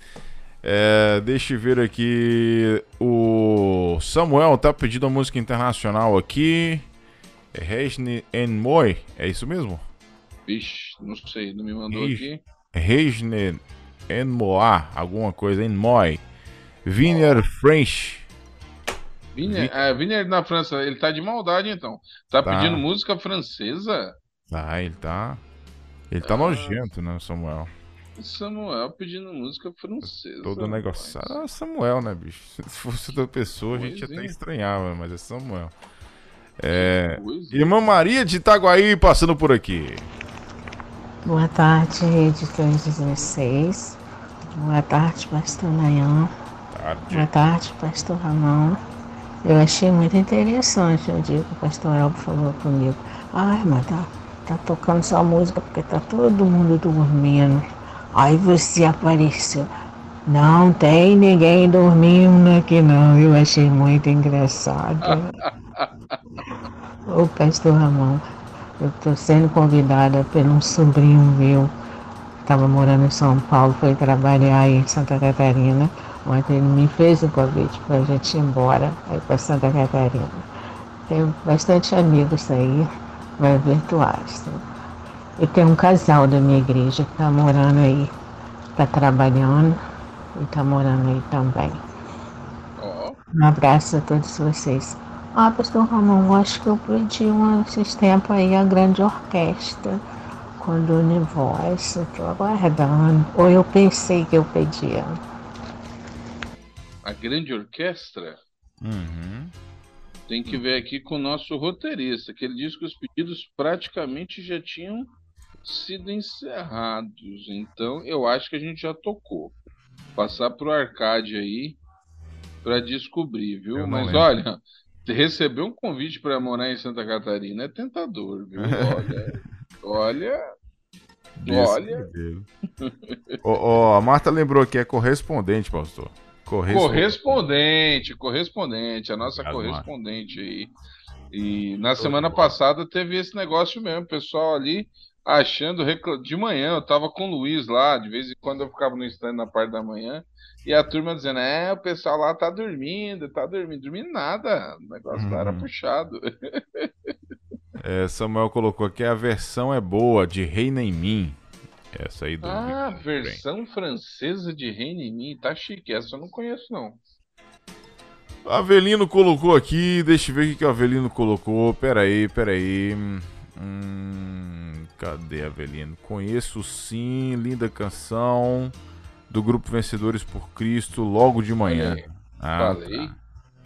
É, deixa eu ver aqui. O Samuel tá pedindo a música internacional aqui. É Regne Enmoy, é isso mesmo? Vixe, não sei, não me mandou aqui. Regne Enmoa, alguma coisa, Enmoy. Wiener French. Viner, ah, Viner na França, ele tá de maldade então. Tá, Tá. pedindo música francesa? Ah, ele tá. Ele tá Ah. nojento, né, Samuel? Samuel pedindo música francesa. Todo negociado. Ah, Samuel, né, bicho? Se fosse outra pessoa, a gente até é. estranhava, mas é Samuel. É. Irmã Maria de Itaguaí passando por aqui. Boa tarde, Rede 316. Boa tarde, Pastor Nayan. Tarde. Boa tarde, Pastor Ramon. Eu achei muito interessante o dia que o Pastor Elbo falou comigo. Ai, irmã, tá, tá tocando só música porque tá todo mundo dormindo. Aí você apareceu. Não tem ninguém dormindo aqui não. Eu achei muito engraçado. Ô, Pastor Ramon, eu tô sendo convidada por um sobrinho meu estava morando em São Paulo, foi trabalhar aí em Santa Catarina. Ontem ele me fez o convite para a gente ir embora aí para Santa Catarina. Tenho bastante amigos aí, vai virtuais. né? E tem um casal da minha igreja que está morando aí, está trabalhando e está morando aí também. Um abraço a todos vocês. Ah, pastor Ramon, acho que eu pedi um, esses tempos aí a grande orquestra com Dune Voice, estou aguardando. Ou eu pensei que eu pedia. a grande orquestra Uhum. tem que ver aqui com o nosso roteirista, que ele disse que os pedidos praticamente já tinham sido encerrados. Então eu acho que a gente já tocou. Passar pro arcade aí para descobrir, viu? Mas lembro. olha, receber um convite para morar em Santa Catarina é tentador, viu? Olha, olha, Olha. Ó, ó, a Marta lembrou que é correspondente, pastor. Correspondente. Correspondente, correspondente, a nossa Obrigado, correspondente aí. E na semana passada teve esse negócio mesmo, o pessoal ali achando, de manhã eu tava com o Luiz lá, de vez em quando eu ficava no stand na parte da manhã, e a turma dizendo, é, o pessoal lá tá dormindo, tá dormindo, dormindo nada, o negócio lá era Uhum. puxado. É, Samuel colocou aqui, a versão é boa, de Reina em Mim. Essa aí do. Ah, Victor versão francesa de Reino em Mim, tá chique, essa eu não conheço não. Avelino colocou aqui, deixa eu ver o que, que o Avelino colocou. Pera aí, pera aí. Hum, cadê Avelino? Conheço sim, linda canção do grupo Vencedores por Cristo, logo de manhã. Aí, Ah, falei. tá.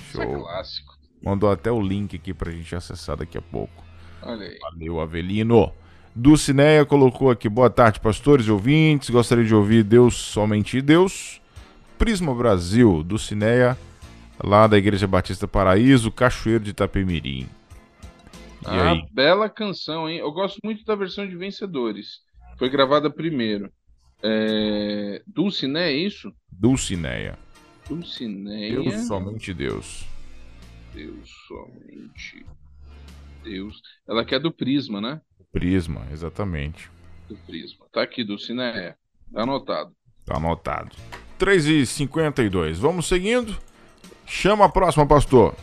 Isso é Show. clássico. Mandou até o link aqui pra gente acessar daqui a pouco. Aí. Valeu, Avelino. Dulcineia colocou aqui, boa tarde, pastores e ouvintes. Gostaria de ouvir Deus, somente Deus. Prisma Brasil, Dulcineia, lá da Igreja Batista Paraíso, Cachoeiro de Itapemirim. Ah, bela canção, hein? Eu gosto muito da versão de Vencedores. Foi gravada primeiro. É... Dulciné, é isso? Dulcineia. Dulcineia. Deus, somente Deus. Deus somente. Deus. Ela que é do Prisma, né? Prisma, exatamente. Do Prisma. Tá aqui, Dulciné. Tá anotado. Tá anotado. 3h52. Vamos seguindo? Chama a próxima, pastor.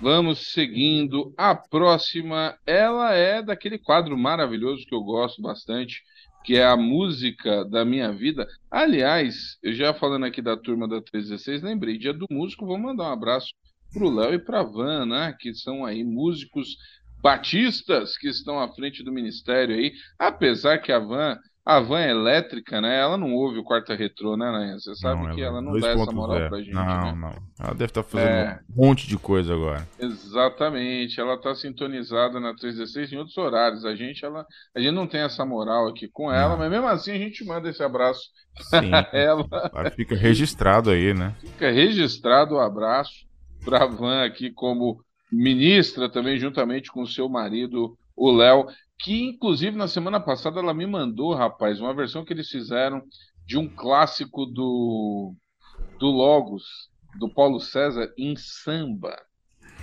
Vamos seguindo. A próxima, ela é daquele quadro maravilhoso que eu gosto bastante, que é a música da minha vida. Aliás, eu já falando aqui da turma da 316, lembrei, dia do músico, vou mandar um abraço pro Léo e pra Van, né, que são aí músicos batistas que estão à frente do ministério aí, apesar que a Van, a Van é elétrica, né, ela não ouve o quarta retrô, né, Nanha? Você sabe que ela não dá essa moral 2.0. pra gente, Não, né? não. Ela deve estar fazendo É. um monte de coisa agora. Exatamente, ela está sintonizada na 316 em outros horários. A gente, ela, a gente não tem essa moral aqui com ela, Não. mas mesmo assim a gente manda esse abraço Sim. a ela. Fica registrado aí, né? Fica registrado o abraço para a Van aqui como ministra também, juntamente com o seu marido, o Léo, que inclusive na semana passada ela me mandou, rapaz, uma versão que eles fizeram de um clássico do, do Logos, do Paulo César, em samba.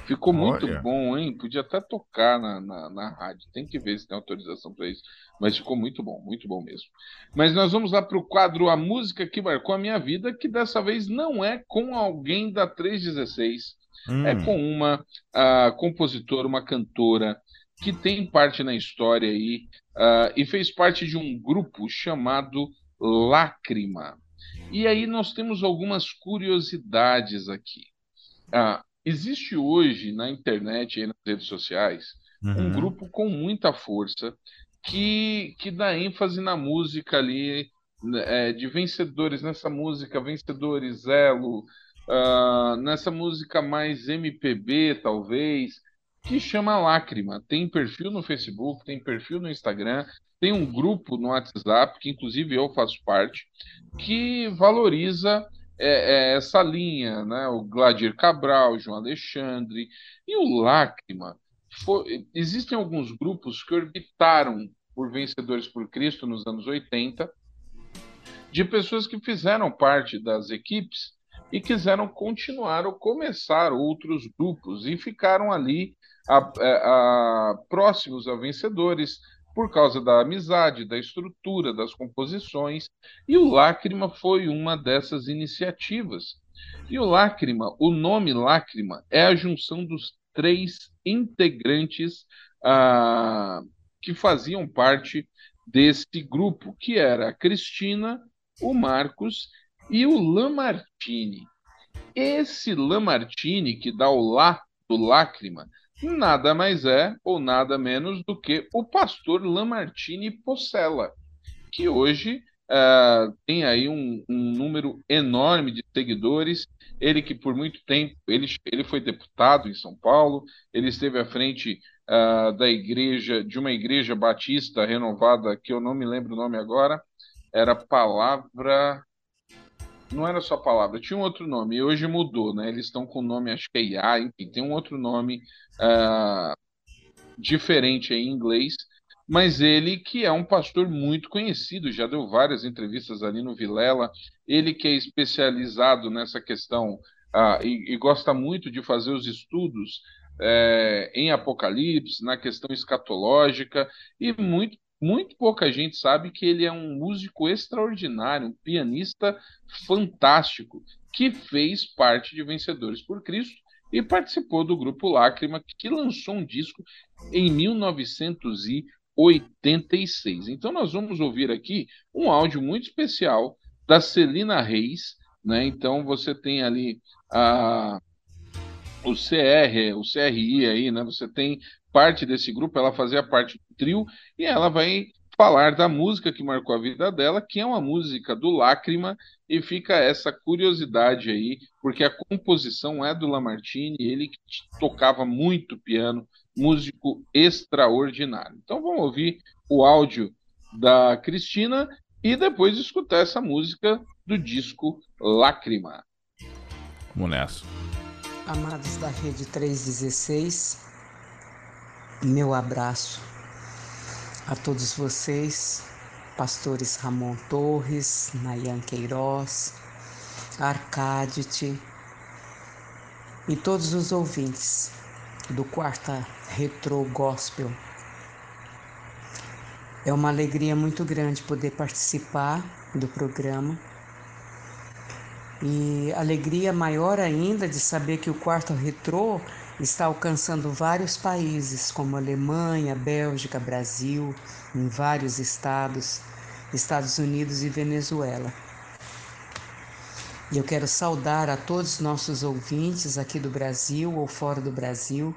Ficou muito Olha. bom, hein? Podia até tocar na, na, na rádio. Tem que ver se tem autorização para isso. Mas ficou muito bom, muito bom mesmo. Mas nós vamos lá para o quadro A Música que Marcou a Minha Vida, que dessa vez não é com alguém da 316. Hum. É com uma ah, compositora, uma cantora que tem parte na história aí ah, e fez parte de um grupo chamado Lágrima. E aí nós temos algumas curiosidades aqui. Ah, existe hoje na internet e nas redes sociais um Uhum. grupo com muita força que, que dá ênfase na música ali, né, é, de vencedores nessa música, vencedores Elo, ah, nessa música mais MPB, talvez, que chama Lágrima. Tem perfil no Facebook, tem perfil no Instagram, tem um grupo no WhatsApp, que inclusive eu faço parte, que valoriza é, é, essa linha, né? O Gladir Cabral, o João Alexandre e o Lágrima. Existem alguns grupos que orbitaram por Vencedores por Cristo nos anos 80, de pessoas que fizeram parte das equipes e quiseram continuar ou começar outros grupos e ficaram ali a- a- a- próximos a vencedores por causa da amizade, da estrutura, das composições, e o Lágrima foi uma dessas iniciativas. E o Lágrima, o nome Lágrima é a junção dos três integrantes ah, que faziam parte desse grupo, que era a Cristina, o Marcos e o Lamartine. Esse Lamartine, que dá o lá do Lágrima, nada mais é ou nada menos do que o pastor Lamartine Possela, que hoje ah, tem aí um, um número enorme de seguidores. Ele que por muito tempo ele, ele foi deputado em São Paulo, ele esteve à frente ah, da igreja de uma igreja batista renovada que eu não me lembro o nome agora. Era palavra não era só palavra, tinha um outro nome, e hoje mudou, né? Eles estão com o nome, acho que é IA, enfim, tem um outro nome ah, diferente em inglês, mas ele que é um pastor muito conhecido, já deu várias entrevistas ali no Vilela, ele que é especializado nessa questão ah, e, e gosta muito de fazer os estudos eh, em Apocalipse, na questão escatológica, e muito muito pouca gente sabe que ele é um músico extraordinário, um pianista fantástico, que fez parte de Vencedores por Cristo e participou do grupo Lágrima, que lançou um disco em 1986. Então nós vamos ouvir aqui um áudio muito especial da Celina Reis, né? Então você tem ali a o CR, o CRI aí, né? Você tem parte desse grupo, ela fazia parte trio e ela vai falar da música que marcou a vida dela, que é uma música do Lágrima, e fica essa curiosidade aí, porque a composição é do Lamartine, ele que tocava muito piano, músico extraordinário. Então vamos ouvir o áudio da Cristina e depois escutar essa música do disco Lágrima. Vamos nessa. Amados da Rede 316, meu abraço a todos vocês, pastores Ramon Torres, Nayan Queiroz, Arcadite e todos os ouvintes do Quarta Retro Gospel. É uma alegria muito grande poder participar do programa e alegria maior ainda de saber que o quarto retrô está alcançando vários países, como Alemanha, Bélgica, Brasil, em vários estados, Estados Unidos e Venezuela. E eu quero saudar a todos os nossos ouvintes aqui do Brasil ou fora do Brasil,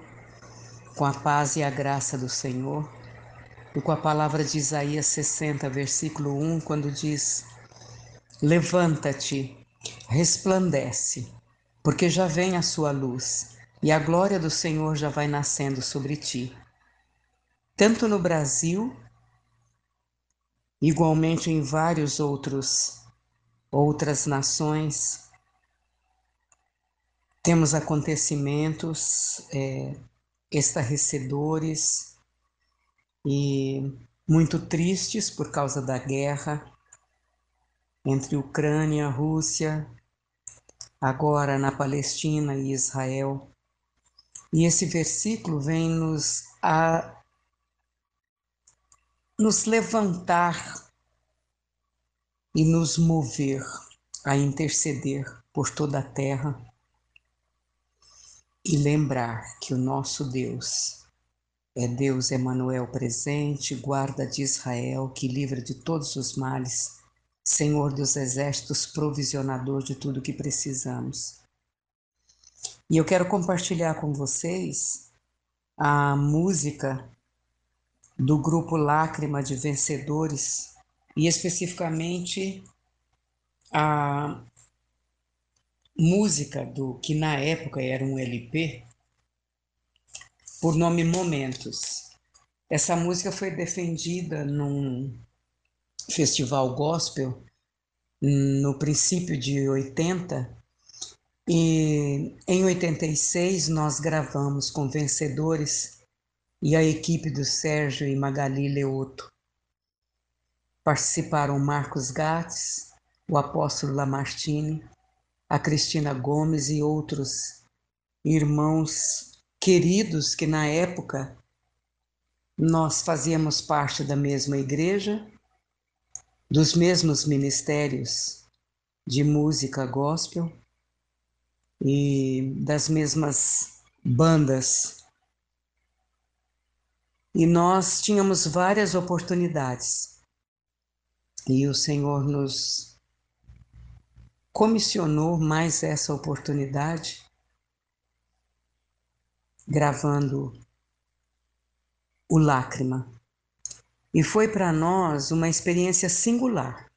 com a paz e a graça do Senhor, e com a palavra de Isaías 60, versículo 1, quando diz: Levanta-te resplandece, porque já vem a sua luz e a glória do Senhor já vai nascendo sobre ti. Tanto no Brasil, igualmente em vários outros outras nações, temos acontecimentos é, estarrecedores e muito tristes por causa da guerra entre Ucrânia, Rússia, agora na Palestina e Israel. E esse versículo vem nos a nos levantar e nos mover a interceder por toda a terra e lembrar que o nosso Deus é Deus Emanuel presente, guarda de Israel, que livra de todos os males, Senhor dos exércitos, provisionador de tudo que precisamos. E eu quero compartilhar com vocês a música do grupo Lágrima de Vencedores e especificamente a música do que na época era um LP por nome Momentos. Essa música foi defendida num festival gospel no princípio de 80 e em 86 nós gravamos com vencedores e a equipe do Sérgio e Magali Leoto. Participaram Marcos Gates, o apóstolo Lamartine, a Cristina Gomes e outros irmãos queridos que na época nós fazíamos parte da mesma igreja, dos mesmos ministérios de música gospel e das mesmas bandas e nós tínhamos várias oportunidades. E o Senhor nos comissionou mais essa oportunidade, gravando o Lágrima. E foi para nós uma experiência singular,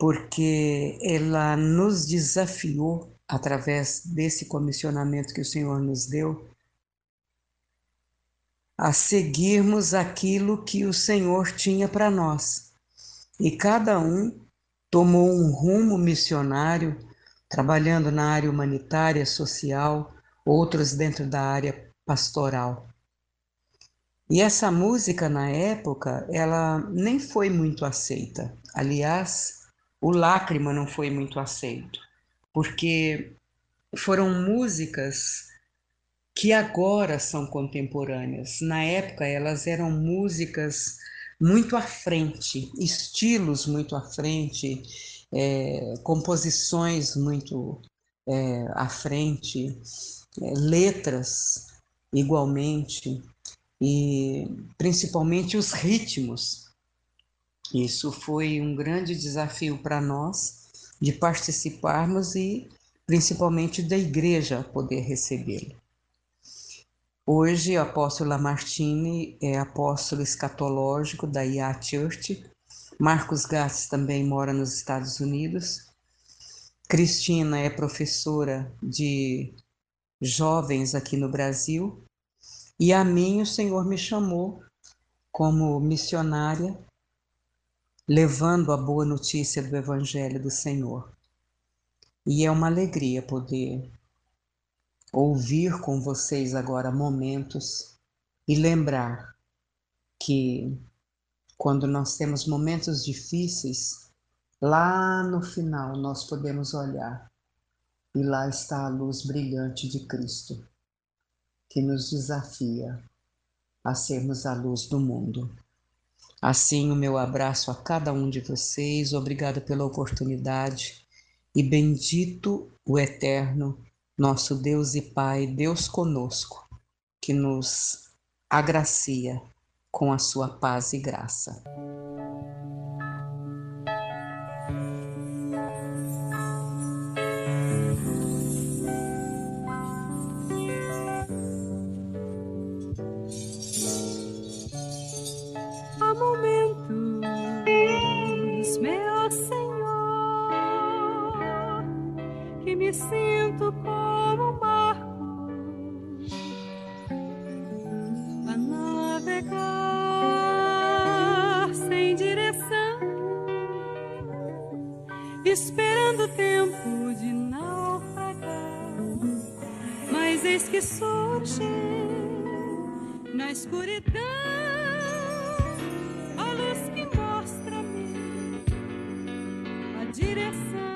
porque ela nos desafiou, através desse comissionamento que o Senhor nos deu, a seguirmos aquilo que o Senhor tinha para nós. E cada um tomou um rumo missionário, trabalhando na área humanitária, social, outros dentro da área pastoral. E essa música na época, ela nem foi muito aceita. Aliás, o Lágrima não foi muito aceito, porque foram músicas que agora são contemporâneas. Na época, elas eram músicas muito à frente, estilos muito à frente, é, composições muito é, à frente, é, letras igualmente, e principalmente os ritmos. Isso foi um grande desafio para nós de participarmos e principalmente da igreja poder recebê-lo. Hoje, o apóstolo Lamartine é apóstolo escatológico da IA Church. Marcos Gatz também mora nos Estados Unidos. Cristina é professora de jovens aqui no Brasil. E a mim o Senhor me chamou como missionária, levando a boa notícia do Evangelho do Senhor. E é uma alegria poder ouvir com vocês agora momentos e lembrar que quando nós temos momentos difíceis, lá no final nós podemos olhar e lá está a luz brilhante de Cristo, que nos desafia a sermos a luz do mundo. Assim, o meu abraço a cada um de vocês, obrigado pela oportunidade e bendito o Eterno nosso Deus e Pai, Deus conosco, que nos agracia com a sua paz e graça. sinto como um barco a navegar sem direção, esperando o tempo de naufragar. Mas eis que surge na escuridão. direção.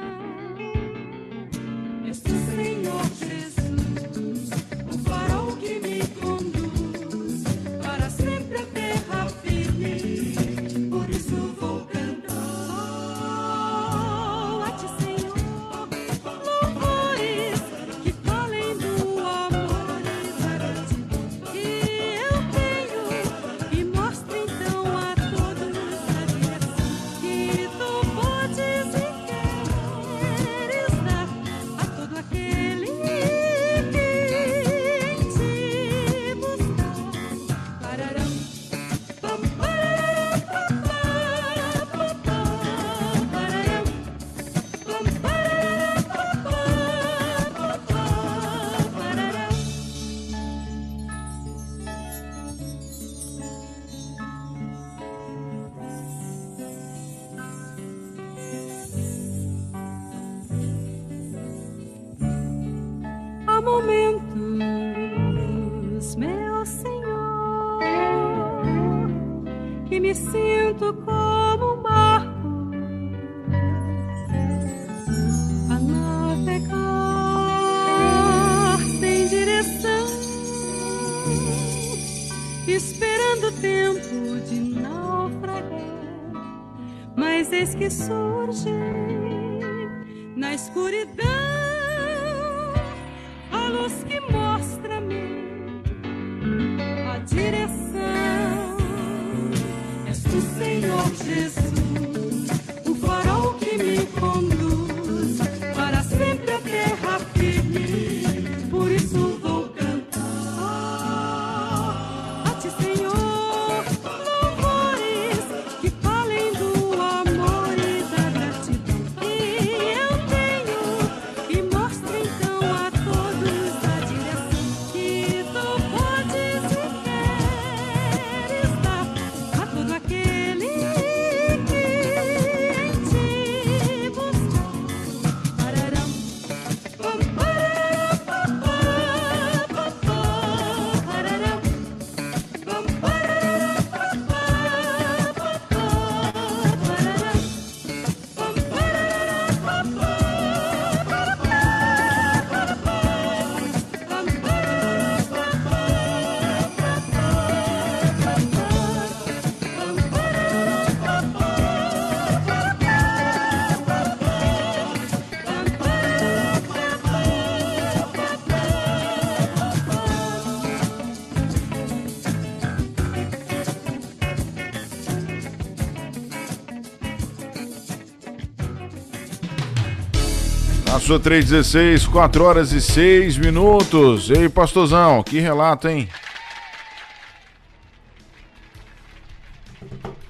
Sua 316, 4 horas e 6 minutos. Ei, pastorzão, que relato, hein?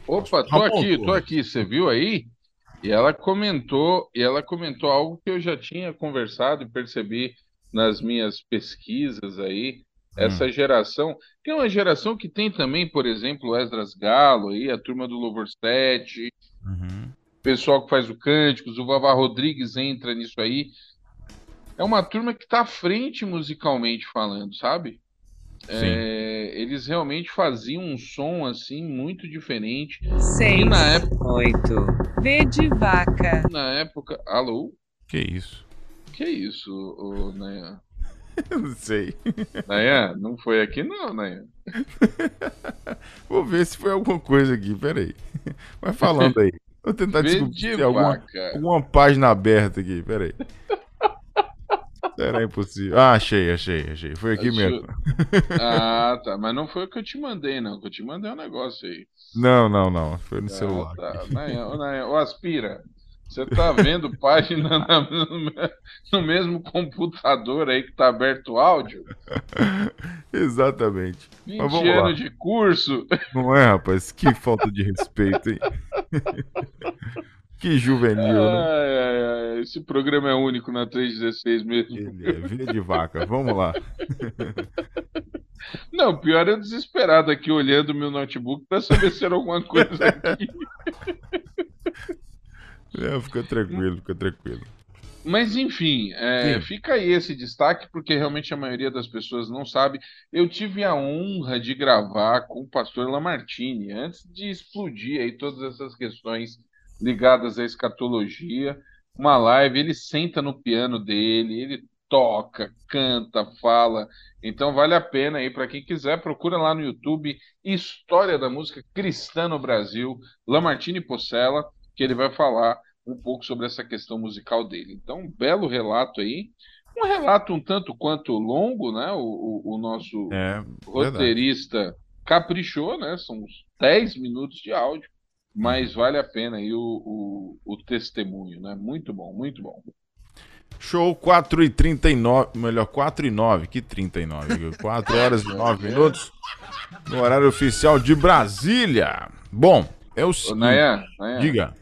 Opa, tô aqui, tô aqui, você viu aí? E ela comentou, e ela comentou algo que eu já tinha conversado e percebi nas minhas pesquisas aí, essa hum. geração, que é uma geração que tem também, por exemplo, o Esdras Galo aí, a turma do Louvor 7, uhum pessoal que faz o Cânticos, o Vavá Rodrigues entra nisso aí. É uma turma que está à frente musicalmente falando, sabe? É, eles realmente faziam um som assim muito diferente. Seis, e na época, oito. V de vaca. Na época, alô? Que isso? Que isso, ô, Nayan? não sei. Nayan, não foi aqui não, Nayan. Vou ver se foi alguma coisa aqui, peraí. Vai falando aí. Vou tentar descobrir alguma, alguma página aberta aqui, peraí. Será impossível. Ah, achei, achei, achei. Foi aqui Achou. mesmo. Ah, tá. Mas não foi o que eu te mandei, não. O que eu te mandei é um negócio aí. Não, não, não. Foi no ah, celular. Tá. Ô, Aspira, você tá vendo página na, no, mesmo computador aí que tá aberto o áudio? Exatamente. 20 anos de curso. Não é, rapaz? Que falta de respeito, hein? que juvenil, né? Esse programa é único na 316 mesmo. Ele é, via de vaca. Vamos lá. Não, pior é desesperado aqui olhando meu notebook para saber se era alguma coisa aqui. É, fica tranquilo, fica tranquilo. Mas enfim, é, fica aí esse destaque, porque realmente a maioria das pessoas não sabe. Eu tive a honra de gravar com o pastor Lamartine, antes de explodir aí todas essas questões ligadas à escatologia. Uma live, ele senta no piano dele, ele toca, canta, fala. Então vale a pena aí para quem quiser, procura lá no YouTube História da Música Cristã no Brasil, Lamartine Possela, que ele vai falar um pouco sobre essa questão musical dele. Então, um belo relato aí. Um relato um tanto quanto longo, né? O, o, o nosso É, roteirista caprichou, né? São uns 10 minutos de áudio, mas vale a pena aí o, o, o testemunho, né? Muito bom, muito bom. Show 4 e 39, melhor 4 e 9, que 39, 4 horas e 9 minutos no horário oficial de Brasília. Bom, é o Ô, seguinte, Nayan, Nayan, diga,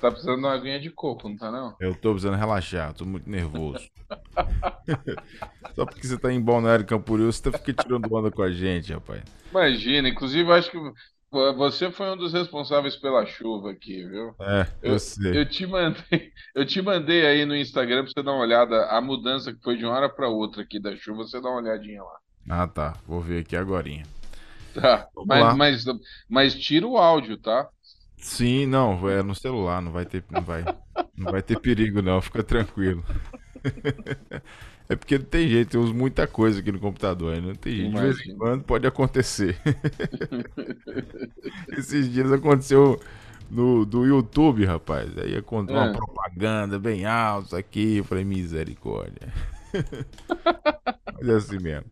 tá precisando de uma aguinha de coco, não tá não? eu tô precisando relaxar, tô muito nervoso. Só porque você tá em Balneário Camboriú, você tá fica tirando onda com a gente, rapaz. Imagina, inclusive acho que você foi um dos responsáveis pela chuva aqui, viu? É, eu, Eu, sei. eu te mandei, eu te mandei aí no Instagram pra você dar uma olhada, a mudança que foi de uma hora pra outra aqui da chuva, você dá uma olhadinha lá. Ah, tá, vou ver aqui agorinha. Tá, mas, mas, mas tira o áudio, tá? Sim, não, é no celular, não vai ter, não vai, não vai ter perigo não, fica tranquilo. É porque não tem jeito, eu uso muita coisa aqui no computador, né? não tem jeito, de vez em quando pode acontecer. Esses dias aconteceu no do YouTube, rapaz, aí aconteceu uma É. propaganda bem alta aqui, eu falei, misericórdia. Mas é assim mesmo.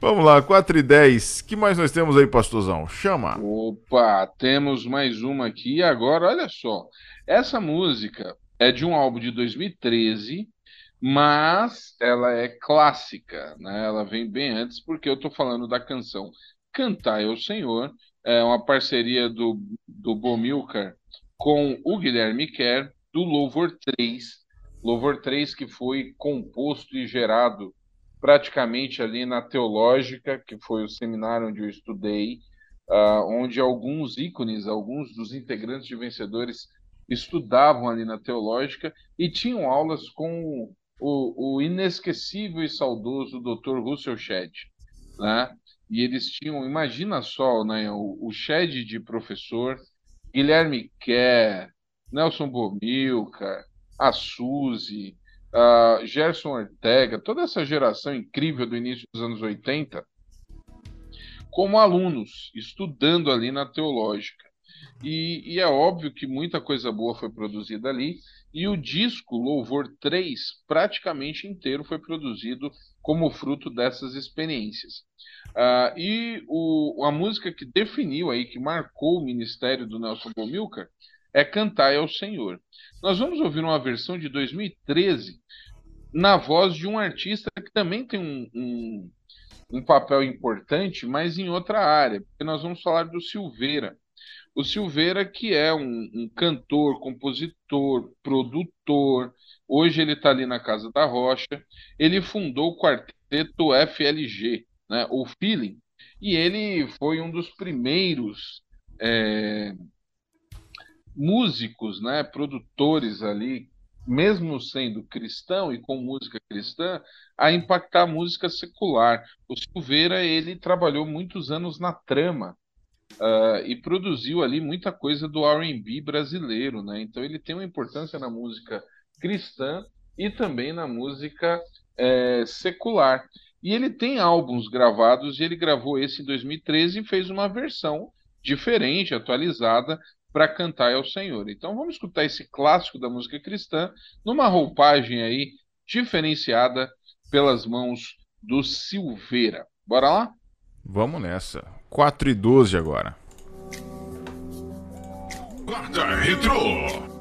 Vamos lá, 4 e 10, que mais nós temos aí, pastorzão? Chama! Opa, temos mais uma aqui. Agora, olha só. Essa música é de um álbum de 2013, mas ela é clássica, né? Ela vem bem antes, porque eu tô falando da canção Cantai ao Senhor. É uma parceria do, do Bomilcar com o Guilherme Kerr, do Louvor 3. Louvor 3 que foi composto e gerado praticamente ali na Teológica, que foi o seminário onde eu estudei, ah, onde alguns ícones, alguns dos integrantes de Vencedores estudavam ali na Teológica e tinham aulas com o, o inesquecível e saudoso Dr. Russell Shedd, né? E eles tinham, imagina só, né, o, o de professor, Guilherme Kerr, Nelson Bomilcar, a Suzy, a Gerson Ortega, toda essa geração incrível do início dos anos 80, como alunos, estudando ali na Teológica. E, e é óbvio que muita coisa boa foi produzida ali, e o disco Louvor 3 praticamente inteiro foi produzido como fruto dessas experiências. Ah, e o, a música que definiu aí, que marcou o ministério do Nelson Bomilcar, é Cantai ao Senhor. Nós vamos ouvir uma versão de 2013 na voz de um artista que também tem um, um, um papel importante, mas em outra área, porque nós vamos falar do Silveira. O Silveira, que é um, um cantor, compositor, produtor, hoje ele está ali na Casa da Rocha, ele fundou o quarteto FLG, né, o Feeling, e ele foi um dos primeiros é, músicos, né, produtores ali, mesmo sendo cristão e com música cristã, a impactar a música secular. O Silveira ele trabalhou muitos anos na trama uh, e produziu ali muita coisa do R&B brasileiro, né? Então ele tem uma importância na música cristã e também na música é, secular. E ele tem álbuns gravados, e ele gravou esse em 2013 e fez uma versão diferente, atualizada, para cantar ao Senhor. Então vamos escutar esse clássico da música cristã numa roupagem aí diferenciada pelas mãos do Silveira. Bora lá? Vamos nessa. 4 e 12 agora. Guarda Retrô.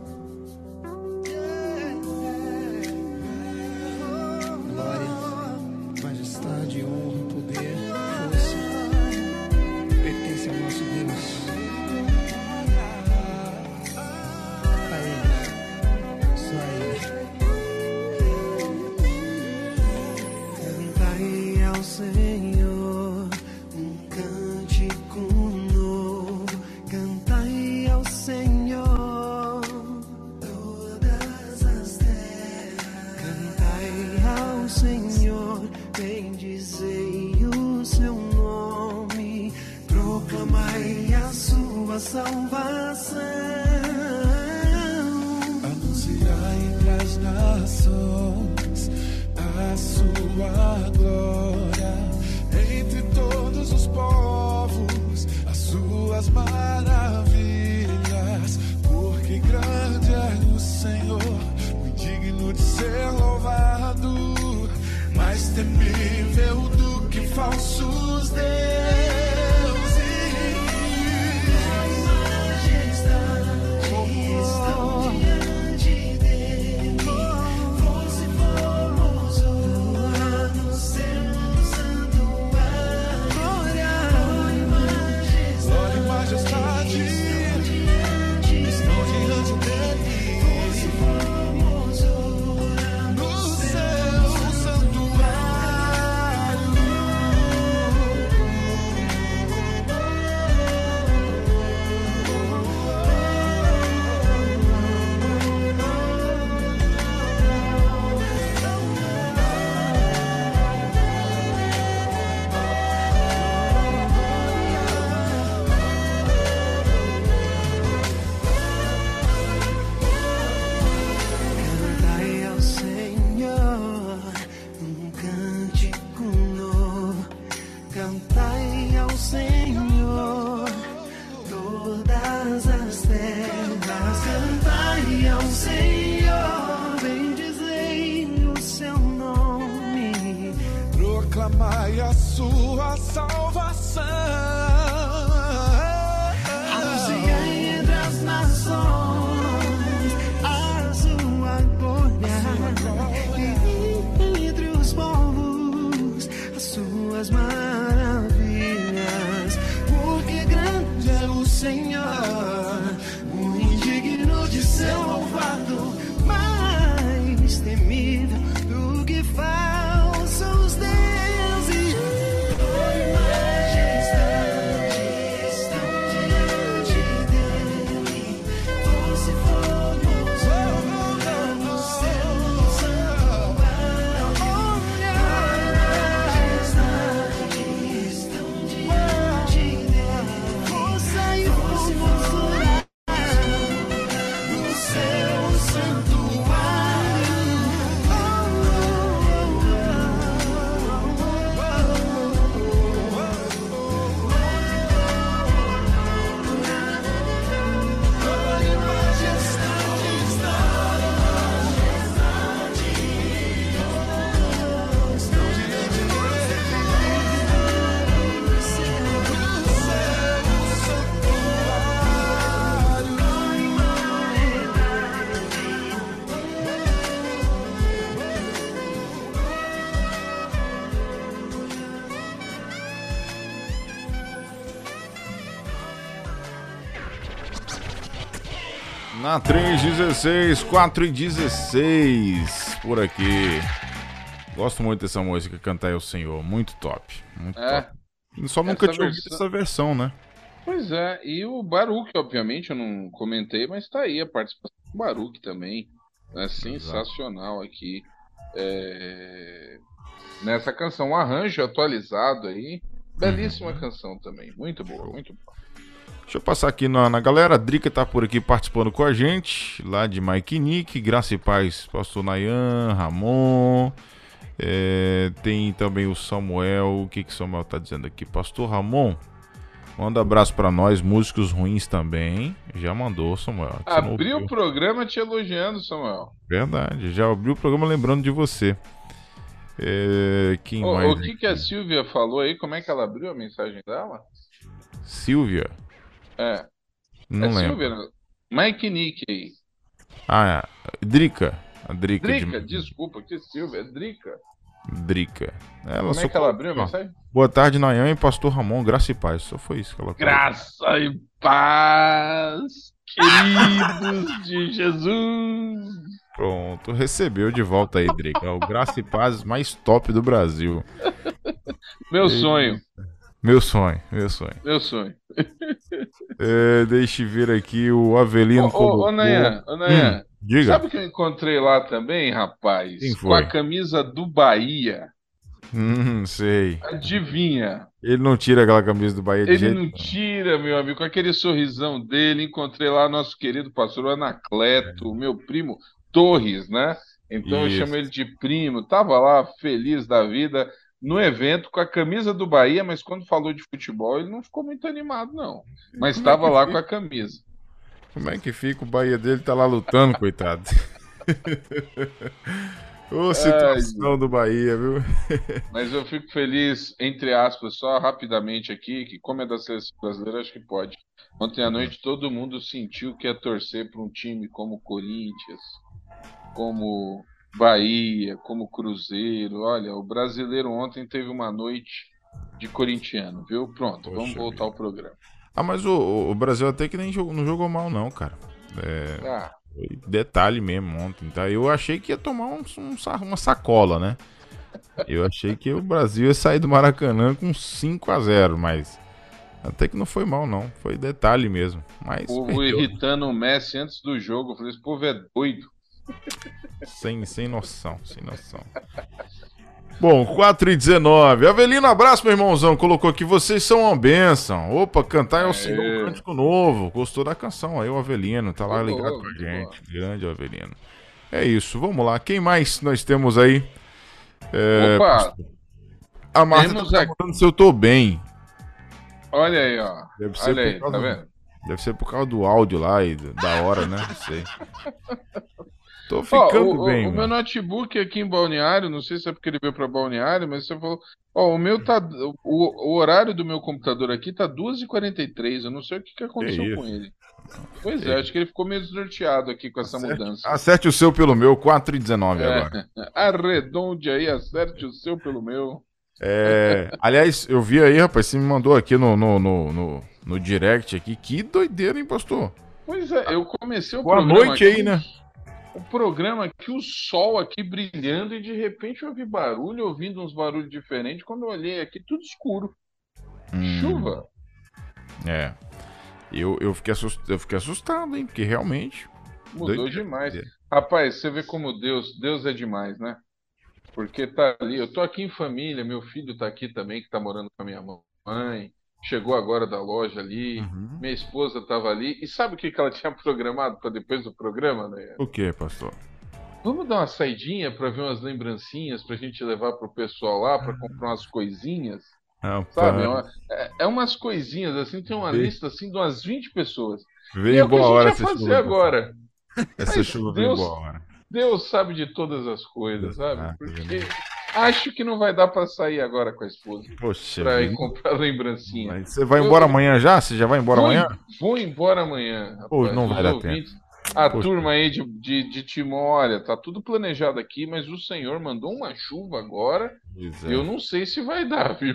Na 316, 4 e 16, por aqui. Gosto muito dessa música, Cantar ao Senhor. Muito top. Muito É. top. Só nunca tinha ouvido essa versão, né? Pois é, e o Baruch, obviamente, eu não comentei, mas tá aí a participação do Baruch também. É sensacional aqui. É, Nessa canção, um arranjo atualizado aí. Belíssima Uhum. canção também. Muito boa, muito boa. Deixa eu passar aqui na, na galera. A Drica tá por aqui participando com a gente. Lá de Mike Nick, Graça e Paz, Pastor Nayan, Ramon. É, tem também o Samuel. O que que Samuel tá dizendo aqui? Pastor Ramon, manda abraço pra nós. Músicos ruins também. Já mandou, Samuel. Abriu o programa te elogiando, Samuel. Verdade, já abriu o programa lembrando de você. É, quem Ô, mais? o que, que a Silvia falou aí? Como é que ela abriu a mensagem dela? Silvia? É. Não é lembro. Silvia, né? Mike Nick aí. Ah, é. Drica. A Drica. Drica, de... desculpa, que Silvia, é Drica. Drica. Ela Como só é que ela abriu a mensagem? Boa tarde, Nayan e Pastor Ramon, graça e paz. Só foi isso que ela. Graça e paz, queridos de Jesus. Pronto, recebeu de volta aí, Drica. É o graça e paz mais top do Brasil. Meu sonho, Meu sonho, meu sonho. meu sonho. É, deixa eu ver aqui o Avelino Ô, ô, ô Nayan, ô Nayan, Hum, diga. sabe o que eu encontrei lá também, rapaz? Quem Com foi? a camisa do Bahia. Hum, sei. Adivinha? Ele não tira aquela camisa do Bahia de Ele jeito não tira, meu amigo, com aquele sorrisão dele. Encontrei lá nosso querido pastor Anacleto, meu primo, Torres, né? Então Isso. eu chamo ele de primo. Tava lá feliz da vida no evento com a camisa do Bahia, mas quando falou de futebol ele não ficou muito animado, não. Mas é estava que lá fica? com a camisa. Como é que fica? O Bahia dele tá lá lutando, coitado. Ô, situação do Bahia, viu? Mas eu fico feliz, entre aspas, só rapidamente aqui, que como é da seleção brasileira, acho que pode. Ontem à noite todo mundo sentiu que ia torcer para um time como Corinthians, como Bahia, como Cruzeiro. Olha, o brasileiro ontem teve uma noite de corintiano, viu? Pronto, vamos Poxa voltar ao programa. Ah, mas o, o Brasil até que nem jogou, não jogou mal, não, cara. É, Ah, foi detalhe mesmo ontem, tá? Eu achei que ia tomar um, um uma sacola, né? Eu achei que o Brasil ia sair do Maracanã com 5 a 0 mas até que não foi mal, não. Foi detalhe mesmo. Mas o povo perdeu, irritando o Messi antes do jogo. Eu falei, esse povo é doido. Sem, sem noção, sem noção. Bom, 4 e 19. Avelino, abraço, meu irmãozão. Colocou aqui, vocês são uma bênção. Opa, cantar é o Senhor um Cântico Novo. Gostou da canção aí, o Avelino. Tá lá ligado com a gente. Grande Avelino. É isso, vamos lá. Quem mais nós temos aí? É, Opa, a Marta temos tá perguntando se eu tô bem. olha aí, ó. Deve ser Olha aí, tá do- vendo? Deve ser por causa do áudio lá e da hora, né? Não sei. Tô ficando o, o- bem, o meu notebook aqui em Balneário, não sei se é porque ele veio para Balneário, mas você falou. Ó, o meu tá. O, o horário do meu computador aqui tá 2h43. Eu não sei o que, que aconteceu com ele. Pois é, acho que ele ficou meio desnorteado aqui com essa mudança. Acerte o seu pelo meu, 4 e 19 agora. É, arredonde aí, acerte o seu pelo meu. É, aliás, eu vi aí, rapaz, você me mandou aqui no, no, no, no, no direct aqui. Que doideira, hein, pastor? Pois é, eu comecei o Boa programa noite aqui, aí, né? O programa aqui, o sol aqui brilhando, e de repente eu ouvi barulho, ouvindo uns barulhos diferentes. Quando eu olhei aqui, tudo escuro. Hum, Chuva. É. Eu, eu, fiquei assustado, eu fiquei assustado, hein? Porque realmente. Mudou doideira. demais. Rapaz, você vê como Deus, Deus é demais, né? Porque tá ali, eu tô aqui em família, meu filho tá aqui também, que tá morando com a minha mãe. Chegou agora da loja ali, Uhum. minha esposa tava ali. E sabe o que, que ela tinha programado para depois do programa, né? O que, pastor? Vamos dar uma saidinha para ver umas lembrancinhas pra gente levar pro pessoal lá para comprar umas coisinhas, sabe? É, uma- é- é umas coisinhas assim, tem uma lista assim de umas 20 pessoas. Veio é o que a boa gente hora essa fazer chuva. agora. Essa Mas chuva veio Deus- boa hora. Deus sabe de todas as coisas, sabe? Ah, Porque acho que não vai dar pra sair agora com a esposa Poxa, pra ir comprar lembrancinha. Mas você vai Eu- embora amanhã já? Você já vai embora vou, amanhã? Vou embora amanhã. Rapaz. Pô, não vai Os dar ouvintes, A Poxa. turma aí de, de, de Timó, olha, tá tudo planejado aqui, mas o Senhor mandou uma chuva agora Pois e é. eu não sei se vai dar, viu?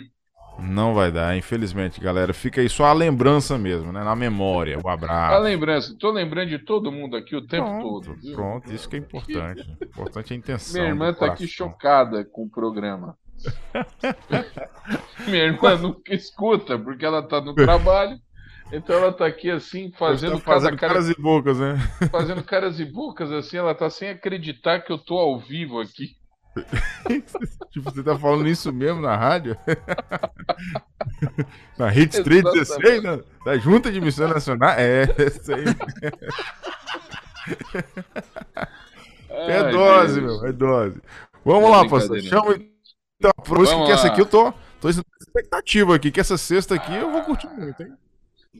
Não vai dar, infelizmente, galera. Fica aí só a lembrança mesmo, né? Na memória, o A abraço. lembrança, tô lembrando de todo mundo aqui o tempo Pronto, todo. viu? pronto, isso que é importante. Importante é a intenção. Minha irmã tá aqui chocada com o programa. Minha irmã nunca escuta, porque ela tá no trabalho. Então ela tá aqui assim, fazendo, Tá fazendo cada cara, caras e bocas, né? fazendo caras e bocas assim, ela tá sem acreditar que eu tô ao vivo aqui. tipo, você tá falando isso mesmo na rádio? na Hits 316, da, da Junta de Missão Nacional? É, isso aí. É Ai, dose, Deus. meu, é dose. Vamos É lá, pastor. Chama então a Vamos que essa aqui eu tô, tô expectativa aqui, que essa sexta aqui eu vou curtir muito, hein?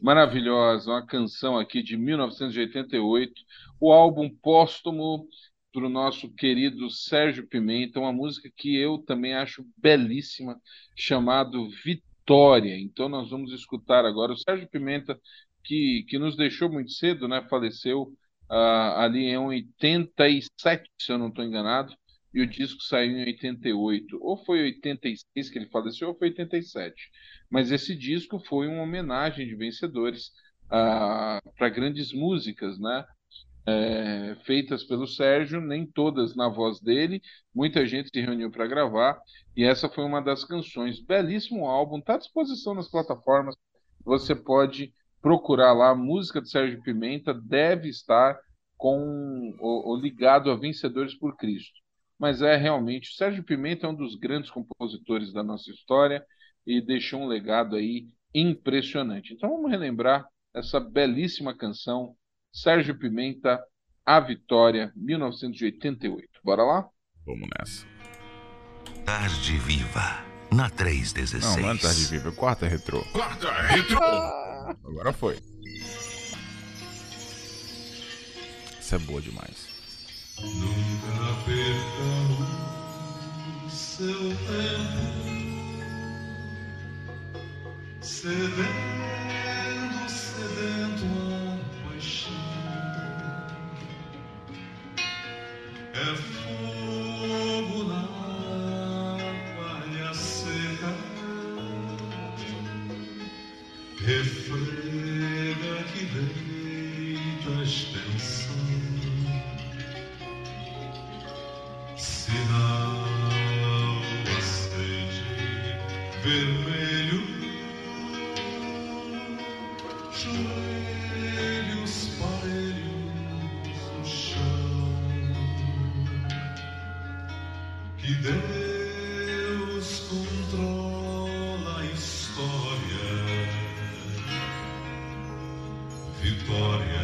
Maravilhosa, uma canção aqui de 1988, o álbum póstumo para o nosso querido Sérgio Pimenta, uma música que eu também acho belíssima, chamado Vitória. Então nós vamos escutar agora o Sérgio Pimenta, que, que nos deixou muito cedo, né? Faleceu ah, ali em 87, se eu não estou enganado, e o disco saiu em 88. Ou foi 86 que ele faleceu, ou foi 87. Mas esse disco foi uma homenagem de vencedores para grandes músicas, né? É, feitas pelo Sérgio, nem todas na voz dele, muita gente se reuniu para gravar, e essa foi uma das canções. Belíssimo álbum, está à disposição nas plataformas, você pode procurar lá, a música de Sérgio Pimenta deve estar com o, o ligado a Vencedores por Cristo. Mas é realmente, Sérgio Pimenta é um dos grandes compositores da nossa história, e deixou um legado aí impressionante. Então vamos relembrar essa belíssima canção, Sérgio Pimenta, A Vitória, 1988. Bora lá? Vamos nessa. Tarde Viva, na 316. Não, não é Tarde Viva, é Quarta Retrô. Quarta Retrô. Agora foi. Isso é boa demais. Nunca perca o seu tempo cedendo, cedendo É vitória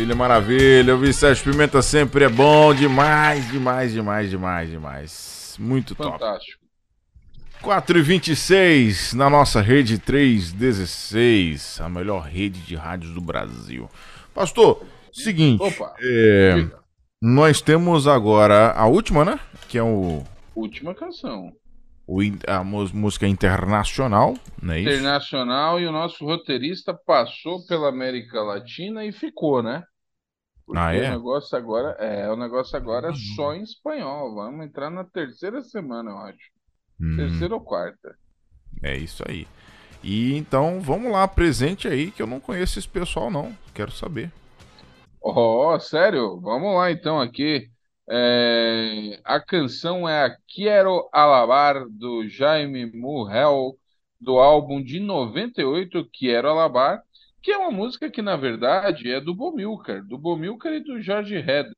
Maravilha, maravilha. O Vicente Pimenta sempre é bom demais, demais, demais, demais, demais. Muito top. Fantástico. 4 e 26 na nossa rede 316, a melhor rede de rádios do Brasil. Pastor, seguinte, Opa. é, nós temos agora a última, né? Que é o, Última canção. O a música internacional, não é isso? Internacional e o nosso roteirista passou pela América Latina e ficou, né? Porque Ah, é? o negócio agora é, o negócio agora é só em espanhol. Vamos entrar na terceira semana, eu acho. Hum, Terceira ou quarta. é isso aí. E então, vamos lá, presente aí, que eu não conheço esse pessoal não, quero saber. Oh, sério? Vamos lá então aqui. É, a canção é a Quiero Alabar do Jaime Murrell, do álbum de 98, Quiero Alabar, que é uma música que na verdade é do Bomilcar, do Bomilcar e do Jorge Heder,